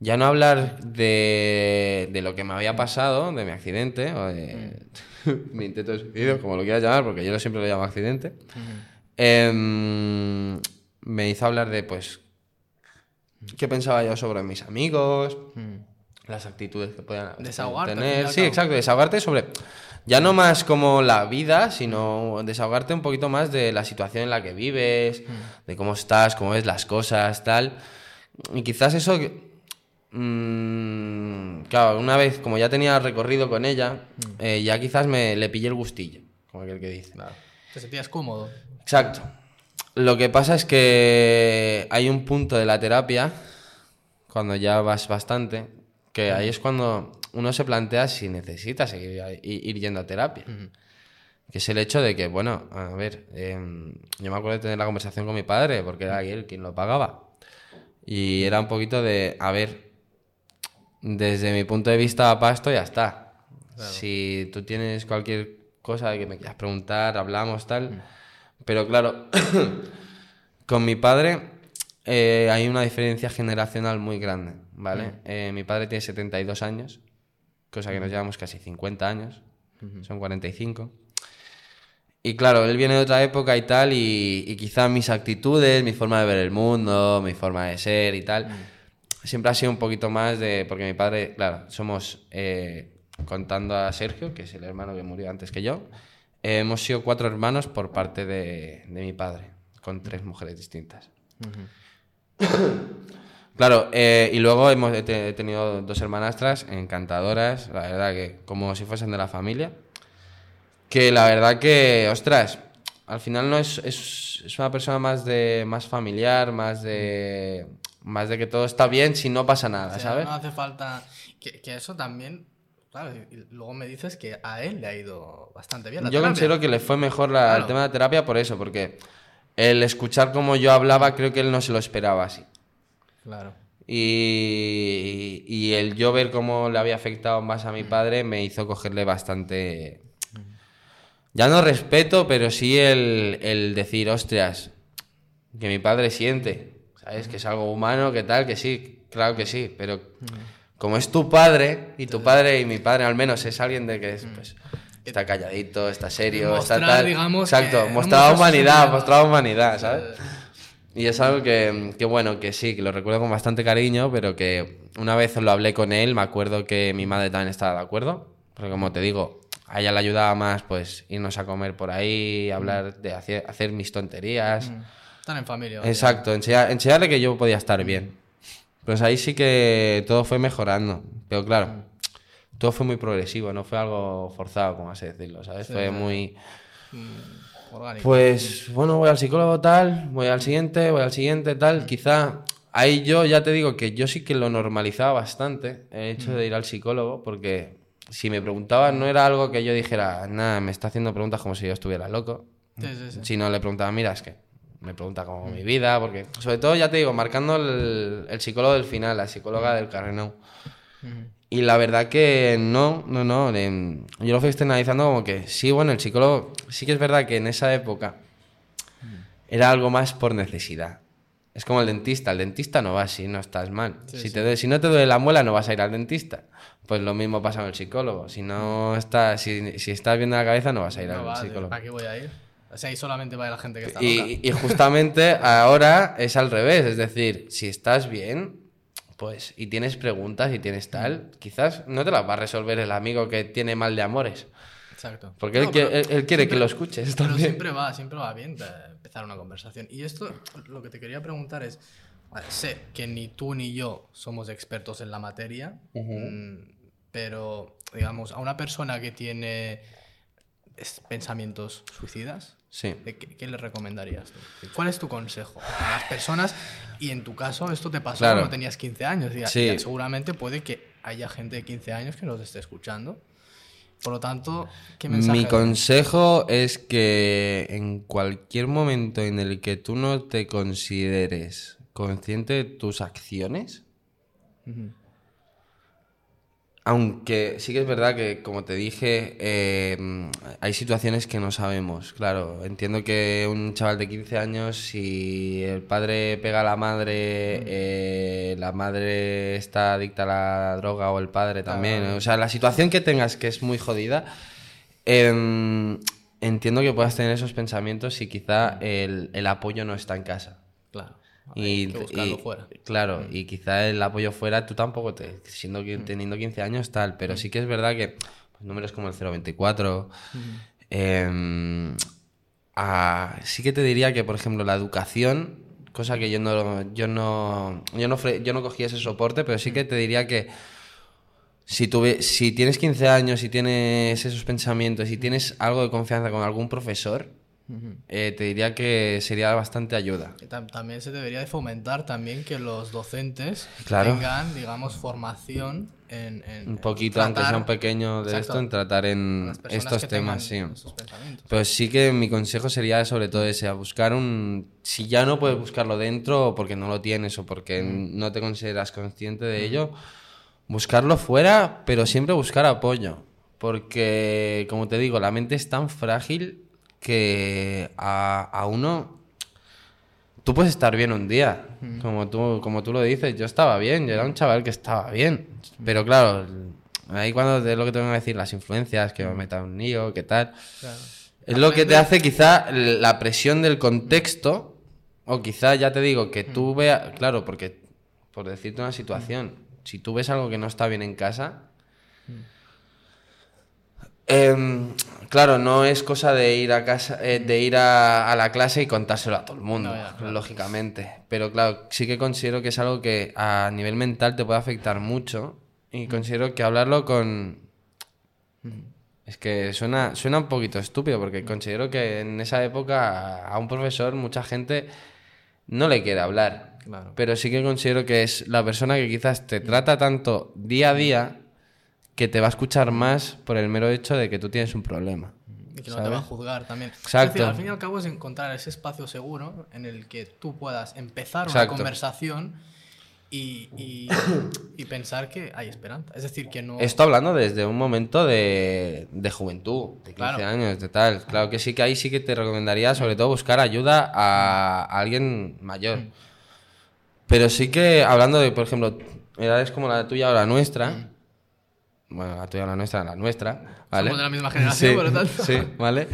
ya no hablar de, de lo que me había pasado, de mi accidente, o de [LAUGHS] mi intento de suicidio, como lo quieras llamar, porque yo siempre lo llamo accidente, em, me hizo hablar de, pues, qué pensaba yo sobre mis amigos, las actitudes que podían Desahogarte, tener. Sí, exacto, desahogarte sobre, ya no más como la vida, sino desahogarte un poquito más de la situación en la que vives, de cómo estás, cómo ves las cosas, tal. Y quizás eso, mm, claro, una vez, como ya tenía recorrido con ella, eh, ya quizás me le pillé el gustillo, como aquel que dice. Claro. Te sentías cómodo. Exacto. Lo que pasa es que hay un punto de la terapia, cuando ya vas bastante, que ahí es cuando uno se plantea si necesita seguir ir yendo a terapia. Que es el hecho de que, bueno, a ver, em, yo me acuerdo de tener la conversación con mi padre, porque era él quien lo pagaba. Y era un poquito de, a ver, desde mi punto de vista, papá, esto ya está. Si tú tienes cualquier cosa que me quieras preguntar, hablamos, tal. Pero claro, [COUGHS] con mi padre eh, hay una diferencia generacional muy grande, ¿vale? Eh, mi padre tiene 72 años, cosa que nos llevamos casi 50 años, son 45. Y claro, él viene de otra época y tal, y, y quizá mis actitudes, mi forma de ver el mundo, mi forma de ser y tal, siempre ha sido un poquito más de... Porque mi padre, claro, somos, eh, contando a Sergio, que es el hermano que murió antes que yo, eh, hemos sido cuatro hermanos por parte de, de mi padre, con tres mujeres distintas. [COUGHS] Claro, eh, y luego hemos he te- he tenido dos hermanastras encantadoras, la verdad que como si fuesen de la familia. Que la verdad que, ostras, al final no es, es, es una persona más de más familiar, más de más de que todo está bien si no pasa nada, O sea, ¿sabes? No hace falta. Que, que eso también. ¿sabes? Y luego me dices que a él le ha ido bastante bien. La Yo terapia. considero que le fue mejor la- el Claro. tema de terapia por eso, porque el escuchar cómo yo hablaba creo que él no se lo esperaba así. Claro. Y, y el yo ver cómo le había afectado más a mi padre me hizo cogerle bastante... Ya no respeto, pero sí el, el decir, hostias, que mi padre siente, ¿sabes? Que es algo humano, que tal, que sí, claro que sí, pero como es tu padre, y tu padre y mi padre al menos es alguien de que es, pues, está calladito, está serio, está tal... digamos, Exacto, mostraba humanidad, mostraba humanidad, ¿sabes? Y es algo que, que, bueno, que sí, que lo recuerdo con bastante cariño, pero que una vez lo hablé con él, me acuerdo que mi madre también estaba de acuerdo, porque como te digo, a ella le ayudaba más pues irnos a comer por ahí, hablar de hacer, hacer mis tonterías. Están en familia. Exacto, enseñar- enseñarle que yo podía estar bien. Pues ahí sí que todo fue mejorando, pero claro, todo fue muy progresivo, no fue algo forzado, como así decirlo, ¿sabes? fue muy... Orgánico. Pues bueno, voy al psicólogo tal, voy al siguiente, voy al siguiente tal. Quizá ahí yo ya te digo que yo sí que lo normalizaba bastante el hecho de ir al psicólogo, porque si me preguntaban no era algo que yo dijera, nada, me está haciendo preguntas como si yo estuviera loco. Sí, sí, sí. Si no le preguntaba, mira, es que me pregunta como mi vida, porque sobre todo ya te digo, marcando el, el psicólogo del final, la psicóloga del Carrenau. Y la verdad que no, no, no. yo lo fui externalizando como que sí, bueno, el psicólogo, sí que es verdad que en esa época era algo más por necesidad. Es como el dentista. El dentista no va si no estás mal. Sí, si, sí. Te duele- si no te duele la muela, no vas a ir al dentista. Pues lo mismo pasa con el psicólogo. Si no estás, si, si estás bien de la cabeza, no vas a ir No al va, psicólogo. ¿Para qué voy a ir? O sea, ahí solamente va a ir la gente que está loca. Y, y justamente ahora es al revés, es decir, si estás bien, pues, y tienes preguntas y tienes tal, quizás no te las va a resolver el amigo que tiene mal de amores, Exacto. porque No, él, quiere- pero él- quiere que lo escuches Pero también. siempre va, siempre va bien empezar una conversación. Y esto, lo que te quería preguntar es, vale, sé que ni tú ni yo somos expertos en la materia, mm, pero, digamos, a una persona que tiene pensamientos suicidas, Sí. ¿de qué, qué le recomendarías tú? ¿Cuál es tu consejo a las personas? Y en tu caso, esto te pasó Claro. cuando tenías 15 años. y- Sí. y seguramente puede que haya gente de 15 años que nos esté escuchando. Por lo tanto, ¿qué mensaje? Mi consejo es que en cualquier momento en el que tú no te consideres consciente de tus acciones, Ujú. Aunque sí que es verdad que, como te dije, eh, hay situaciones que no sabemos. Claro, entiendo que un chaval de 15 años, si el padre pega a la madre, eh, la madre está adicta a la droga o el padre también. Claro. O sea, la situación que tengas que es muy jodida, em, entiendo que puedas tener esos pensamientos si quizá el, el apoyo no está en casa. Claro. Y, Hay que buscarlo y- fuera. Mm. Claro, y quizá el apoyo fuera, tú tampoco, te, siendo que- teniendo 15 años, tal, Mm. pero sí que es verdad que pues, números como el 024, em, ah, sí que te diría que, por ejemplo, la educación, cosa que yo no, yo no, yo no, yo no cogí ese soporte, pero sí Mm. que te diría que si, tuve, si tienes 15 años y tienes esos pensamientos y tienes algo de confianza con algún profesor, Eh, te diría que sería bastante ayuda. También se debería de fomentar también que los docentes Claro. tengan, digamos, formación en... en- Un en poquito, aunque sea un tratar pequeño de Exacto. esto, en tratar en estos temas, sí. Pero sí que mi consejo sería sobre todo ese, a buscar un... Si ya no puedes buscarlo dentro o porque no lo tienes o porque no te consideras consciente de ello, buscarlo fuera, pero siempre buscar apoyo. Porque, como te digo, la mente es tan frágil que a, a uno... Tú puedes estar bien un día, como, tú, como tú lo dices, yo estaba bien, yo era un chaval que estaba bien. Pero claro, ahí cuando es lo que tengo que decir, las influencias, que me meta un lío, qué tal... Claro. Es lo que te hace quizá la presión del contexto, o quizá ya te digo, que tú veas, claro, porque por decirte una situación, si tú ves algo que no está bien en casa, claro, no es cosa de ir a casa, eh, de ir a, a la clase y contárselo a todo el mundo, No, ya, claro. lógicamente. Pero claro, sí que considero que es algo que a nivel mental te puede afectar mucho y considero que hablarlo con, es que suena, suena un poquito estúpido porque considero que en esa época a, a un profesor mucha gente no le quiere hablar. Claro. Pero sí que considero que es la persona que quizás te trata tanto día a día que te va a escuchar más por el mero hecho de que tú tienes un problema. Y que no te va a juzgar también. Exacto. Es decir, al fin y al cabo es encontrar ese espacio seguro en el que tú puedas empezar Exacto. una conversación y, y- [COUGHS] y pensar que hay esperanza. Es decir, que no... Esto hablando desde un momento de, de juventud, de 15 Claro. años, de tal. Claro que sí que ahí sí que te recomendaría sobre todo buscar ayuda a, a alguien mayor. Mm. Pero sí que hablando de, por ejemplo, edades como la tuya o la nuestra, Mm. Bueno, la tuya la nuestra, la nuestra, ¿vale? Somos de la misma generación, Sí, por lo tanto. Sí, ¿vale?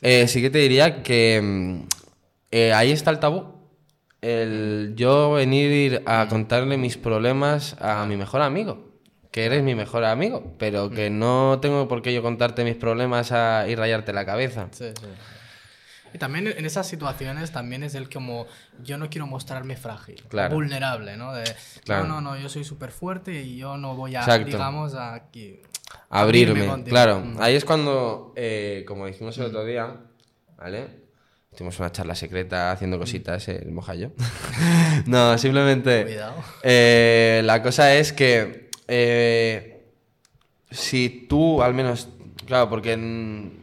Eh, sí que te diría que mm, eh, ahí está el tabú. El yo venir a contarle mis problemas a mi mejor amigo, que eres mi mejor amigo, pero que Mm. no tengo por qué yo contarte mis problemas a- y rayarte la cabeza. Sí, sí. Y también en esas situaciones también es el como yo no quiero mostrarme frágil, Claro. vulnerable, ¿no? De, Claro. no, no, no, yo soy súper fuerte y yo no voy a, Exacto. digamos, a aquí, abrirme. contigo. Claro, Mm. ahí es cuando, eh, como dijimos el otro día, ¿vale? Tuvimos una charla secreta haciendo cositas, eh, el mojallo. [LAUGHS] no, simplemente. Cuidado. eh, la cosa es que eh, si tú al menos, claro, porque en-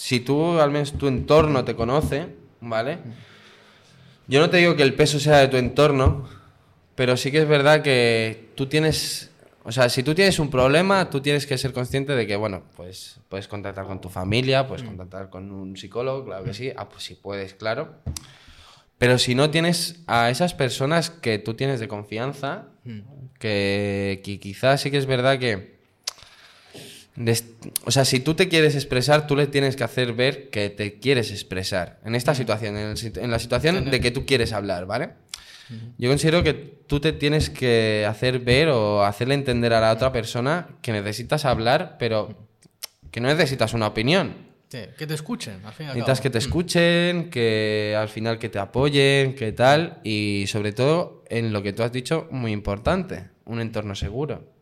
si tú al menos tu entorno te conoce, ¿vale? Yo no te digo que el peso sea de tu entorno, pero sí que es verdad que tú tienes O sea, si tú tienes un problema, tú tienes que ser consciente de que, bueno, pues puedes contactar con tu familia, puedes contactar con un psicólogo, claro que sí. Ah, pues sí puedes, claro. Pero si no tienes a esas personas que tú tienes de confianza, que, que quizás sí que es verdad que... o sea, si tú te quieres expresar, tú le tienes que hacer ver que te quieres expresar. En esta situación, en, el en la situación de que tú quieres hablar, ¿vale? Yo considero que tú te tienes que hacer ver o hacerle entender a la otra persona que necesitas hablar, pero que no necesitas una opinión. Sí, que te escuchen, al fin y al Necesitas que te escuchen, que al final que te apoyen, que tal, y sobre todo en lo que tú has dicho, muy importante, un entorno seguro.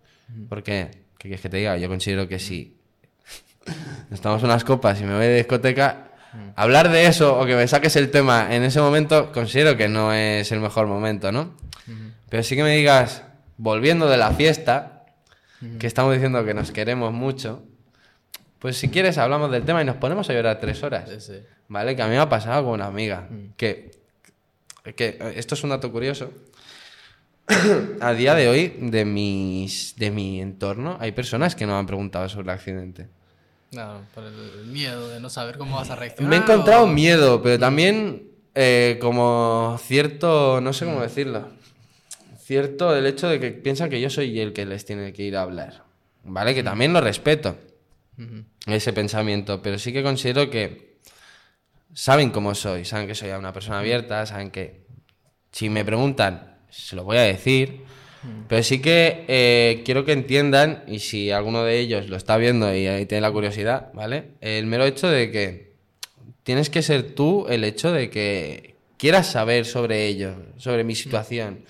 Porque, ¿qué quieres que te diga? Yo considero que si estamos unas copas y me voy de discoteca, hablar de eso o que me saques el tema en ese momento, considero que no es el mejor momento, ¿no? Pero sí que me digas, volviendo de la fiesta, que estamos diciendo que nos queremos mucho, pues si quieres hablamos del tema y nos ponemos a llorar tres horas. Sí, sí. ¿Vale? Que a mí me ha pasado con una amiga. Que, que eh, esto es un dato curioso. [COUGHS] a día de hoy, de, mis, de mi entorno, hay personas que no me han preguntado sobre el accidente. Claro, por el miedo de no saber cómo vas a reaccionar. Me he encontrado o- miedo, pero también eh, como cierto, no sé cómo decirlo, cierto el hecho de que piensan que yo soy el que les tiene que ir a hablar. ¿Vale? Que también lo respeto, ese pensamiento, pero sí que considero que saben cómo soy, saben que soy una persona abierta, saben que si me preguntan, se lo voy a decir, pero sí que eh, quiero que entiendan, y si alguno de ellos lo está viendo y ahí tiene la curiosidad, ¿vale? El mero hecho de que tienes que ser tú el hecho de que quieras saber sobre ello, sobre mi situación.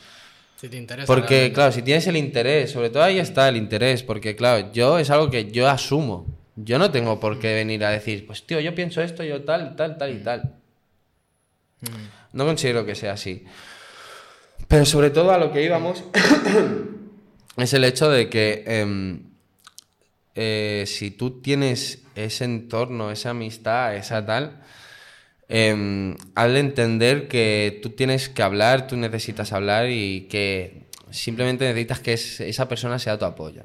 Si te interesa. Porque, realmente. claro, si tienes el interés, sobre todo ahí está el interés, porque, claro, yo es algo que yo asumo. Yo no tengo por qué venir a decir, pues, tío, yo pienso esto, yo tal, tal, tal y tal. No considero que sea así. Pero sobre todo a lo que íbamos [COUGHS] es el hecho de que em, eh, si tú tienes ese entorno, esa amistad, esa tal, eh, hazle entender que tú tienes que hablar, tú necesitas hablar y que simplemente necesitas que es- esa persona sea tu apoyo.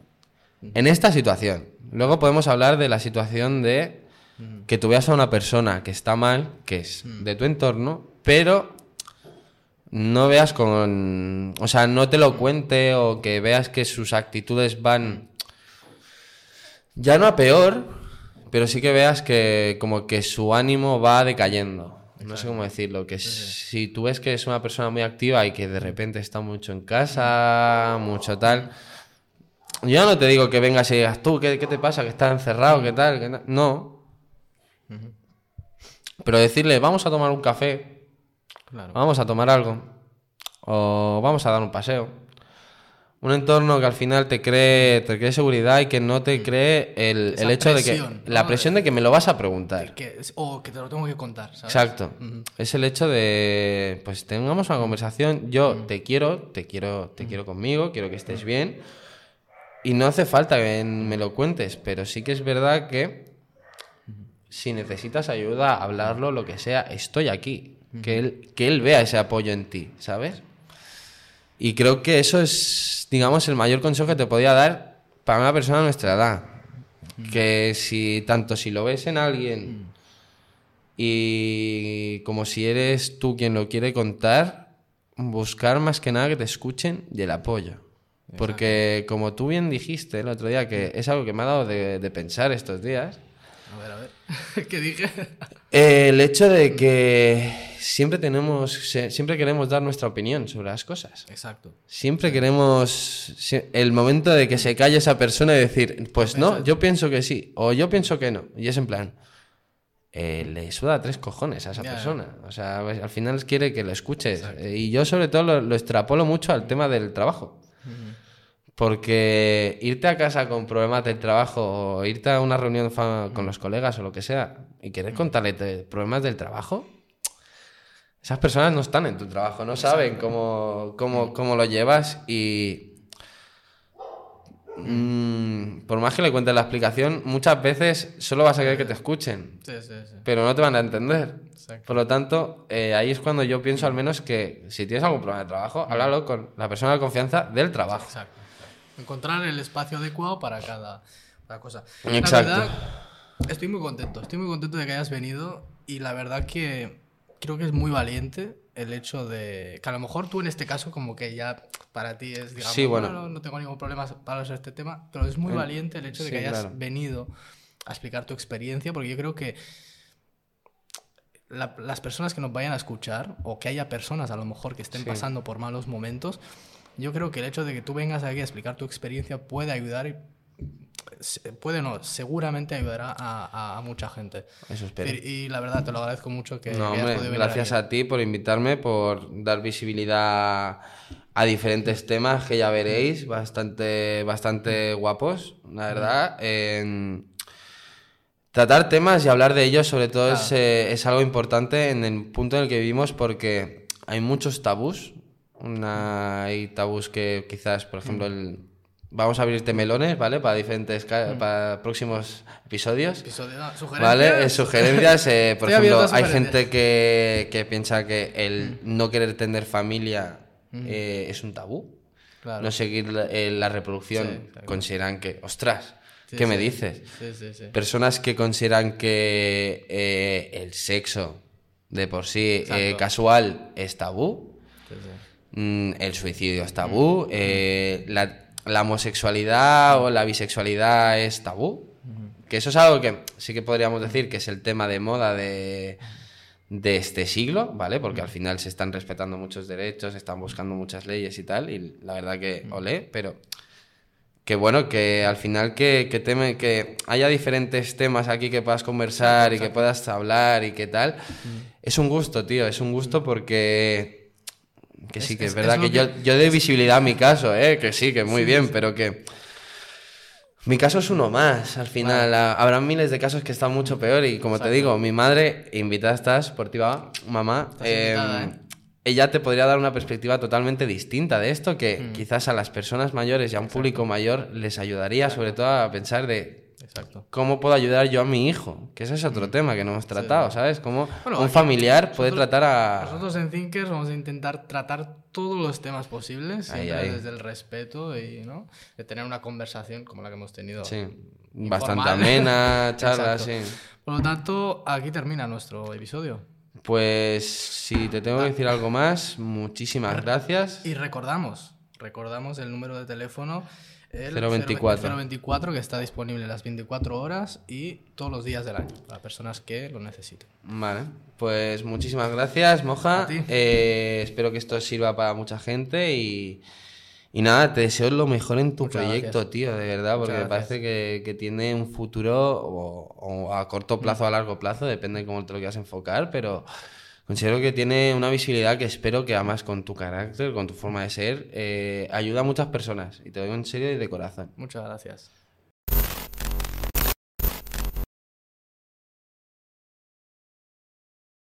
En esta situación. Luego podemos hablar de la situación de que tú veas a una persona que está mal, que es de tu entorno, pero no veas con... O sea, no te lo cuente o que veas que sus actitudes van ya no a peor, pero sí que veas que como que su ánimo va decayendo. No sé cómo decirlo, que si tú ves que es una persona muy activa y que de repente está mucho en casa, mucho tal, yo no te digo que vengas y digas, tú, ¿qué, qué te pasa? Que estás encerrado, ¿qué tal? ¿Qué tal?". No. Pero decirle, vamos a tomar un café, Claro. vamos a tomar algo, o vamos a dar un paseo. Un entorno que al final te cree, te cree seguridad y que no te cree el, el hecho de que. ¿no? La presión de que me lo vas a preguntar. Que o que te lo tengo que contar, ¿sabes? Exacto. Es el hecho de, pues tengamos una conversación. Yo te quiero, te quiero, te quiero conmigo, quiero que estés bien. Y no hace falta que me lo cuentes, pero sí que es verdad que si necesitas ayuda, hablarlo, lo que sea, estoy aquí. Que él, que él vea ese apoyo en ti, ¿sabes? Y creo que eso es, digamos, el mayor consejo que te podía dar para una persona de nuestra edad. Que si, tanto si lo ves en alguien y como si eres tú quien lo quiere contar, buscar más que nada que te escuchen y el apoyo. Porque como tú bien dijiste el otro día, que es algo que me ha dado de, de pensar estos días, A ver, a ver. [LAUGHS] ¿Qué dije? eh, el hecho de que siempre tenemos, siempre queremos dar nuestra opinión sobre las cosas. Exacto. Siempre queremos el momento de que se calle esa persona y decir, pues no, yo pienso que sí, o yo pienso que no. Y es en plan, eh, le suda tres cojones a esa persona. O sea, pues, al final quiere que lo escuches. Eh, Y yo sobre todo lo, lo extrapolo mucho al tema del trabajo. Porque irte a casa con problemas del trabajo o irte a una reunión con los colegas o lo que sea y querer contarle problemas del trabajo, esas personas no están en tu trabajo, no saben cómo, cómo, cómo lo llevas y mm, por más que le cuentes la explicación, muchas veces solo vas a querer que te escuchen, Sí, sí, sí. pero no te van a entender. Exacto. Por lo tanto, eh, ahí es cuando yo pienso al menos que si tienes algún problema de trabajo, háblalo con la persona de confianza del trabajo. Exacto. Encontrar el espacio adecuado para cada, cada cosa. Exacto. La verdad, estoy muy contento, estoy muy contento de que hayas venido y la verdad que creo que es muy valiente el hecho de que a lo mejor tú en este caso como que ya para ti es digamos Sí, bueno. no, no tengo ningún problema para este tema pero es muy En- valiente el hecho de sí, que hayas claro. venido a explicar tu experiencia porque yo creo que la- las personas que nos vayan a escuchar o que haya personas a lo mejor que estén Sí. pasando por malos momentos yo creo que el hecho de que tú vengas aquí a explicar tu experiencia puede ayudar puede no seguramente ayudará a, a- a mucha gente Eso espero. y, y la verdad te lo agradezco mucho que, No, hayas hombre, gracias a ti por invitarme, por dar visibilidad a diferentes temas que ya veréis, bastante, bastante guapos, la verdad. En- tratar temas y hablar de ellos, sobre todo, es, eh, es algo importante en el punto en el que vivimos porque hay muchos tabús. Una, hay tabús que quizás, por ejemplo, el, vamos a abrirte melones, ¿vale? Para diferentes, para próximos episodios. Episodio- no, sugerencias. Vale, eh, sugerencias. eh, por Estoy ejemplo, hay gente que, que piensa que el no querer tener familia eh, es un tabú. Claro. No seguir la, la reproducción Sí, claro. consideran que, ostras, Sí, ¿qué me sí. dices? Sí, sí, sí. Personas que consideran que el sexo de por sí casual es tabú, Sí, sí. El suicidio es tabú, eh, la, la homosexualidad o la bisexualidad es tabú. Que eso es algo que sí que podríamos decir que es el tema de moda de, de este siglo, ¿vale? Porque al final se están respetando muchos derechos, se están buscando muchas leyes y tal, y la verdad que olé, pero que bueno, que al final que, que, teme, que haya diferentes temas aquí que puedas conversar y que puedas hablar y qué tal. Es un gusto, tío, es un gusto porque... Que sí, que es, es- verdad es que, yo, yo doy visibilidad a mi caso, ¿eh? Que sí, que muy Sí, bien, sí. pero que... Mi caso es uno más, al final. ha- Habrá miles de casos que están mucho peor y como te digo, mi madre, invitada estás, por ti va, mamá, eh, invitada, ¿eh? ella te podría dar una perspectiva totalmente distinta de esto que Mm. quizás a las personas mayores y a un público mayor les ayudaría sobre todo a pensar de Exacto. cómo puedo ayudar yo a mi hijo, que ese es otro tema que no hemos tratado, ¿sabes? Cómo Mm. Bueno, un familiar puede nosotros- tratar a... Nosotros en Thinkers vamos a intentar tratar todos los temas posibles, Ahí, siempre ahí. desde el respeto y ¿no? de tener una conversación como la que hemos tenido. Sí, bastante amena, [LAUGHS] charla, sí. Por lo tanto, aquí termina nuestro episodio. Pues si te tengo que decir algo más, muchísimas gracias. Y recordamos, recordamos el número de teléfono, el 024. 024, que está disponible las 24 horas y todos los días del año, para personas que lo necesiten. Vale, pues muchísimas gracias, Moja. A ti. Eh, espero que esto sirva para mucha gente y, y nada, te deseo lo mejor en tu Muchas proyecto, gracias. tío, de verdad, porque me parece que, que tiene un futuro o, o a corto plazo o a largo plazo, depende de cómo te lo quieras enfocar, pero considero que tiene una visibilidad que espero que además con tu carácter, con tu forma de ser, eh, ayuda a muchas personas. Y te lo digo en serio y de corazón. Muchas gracias.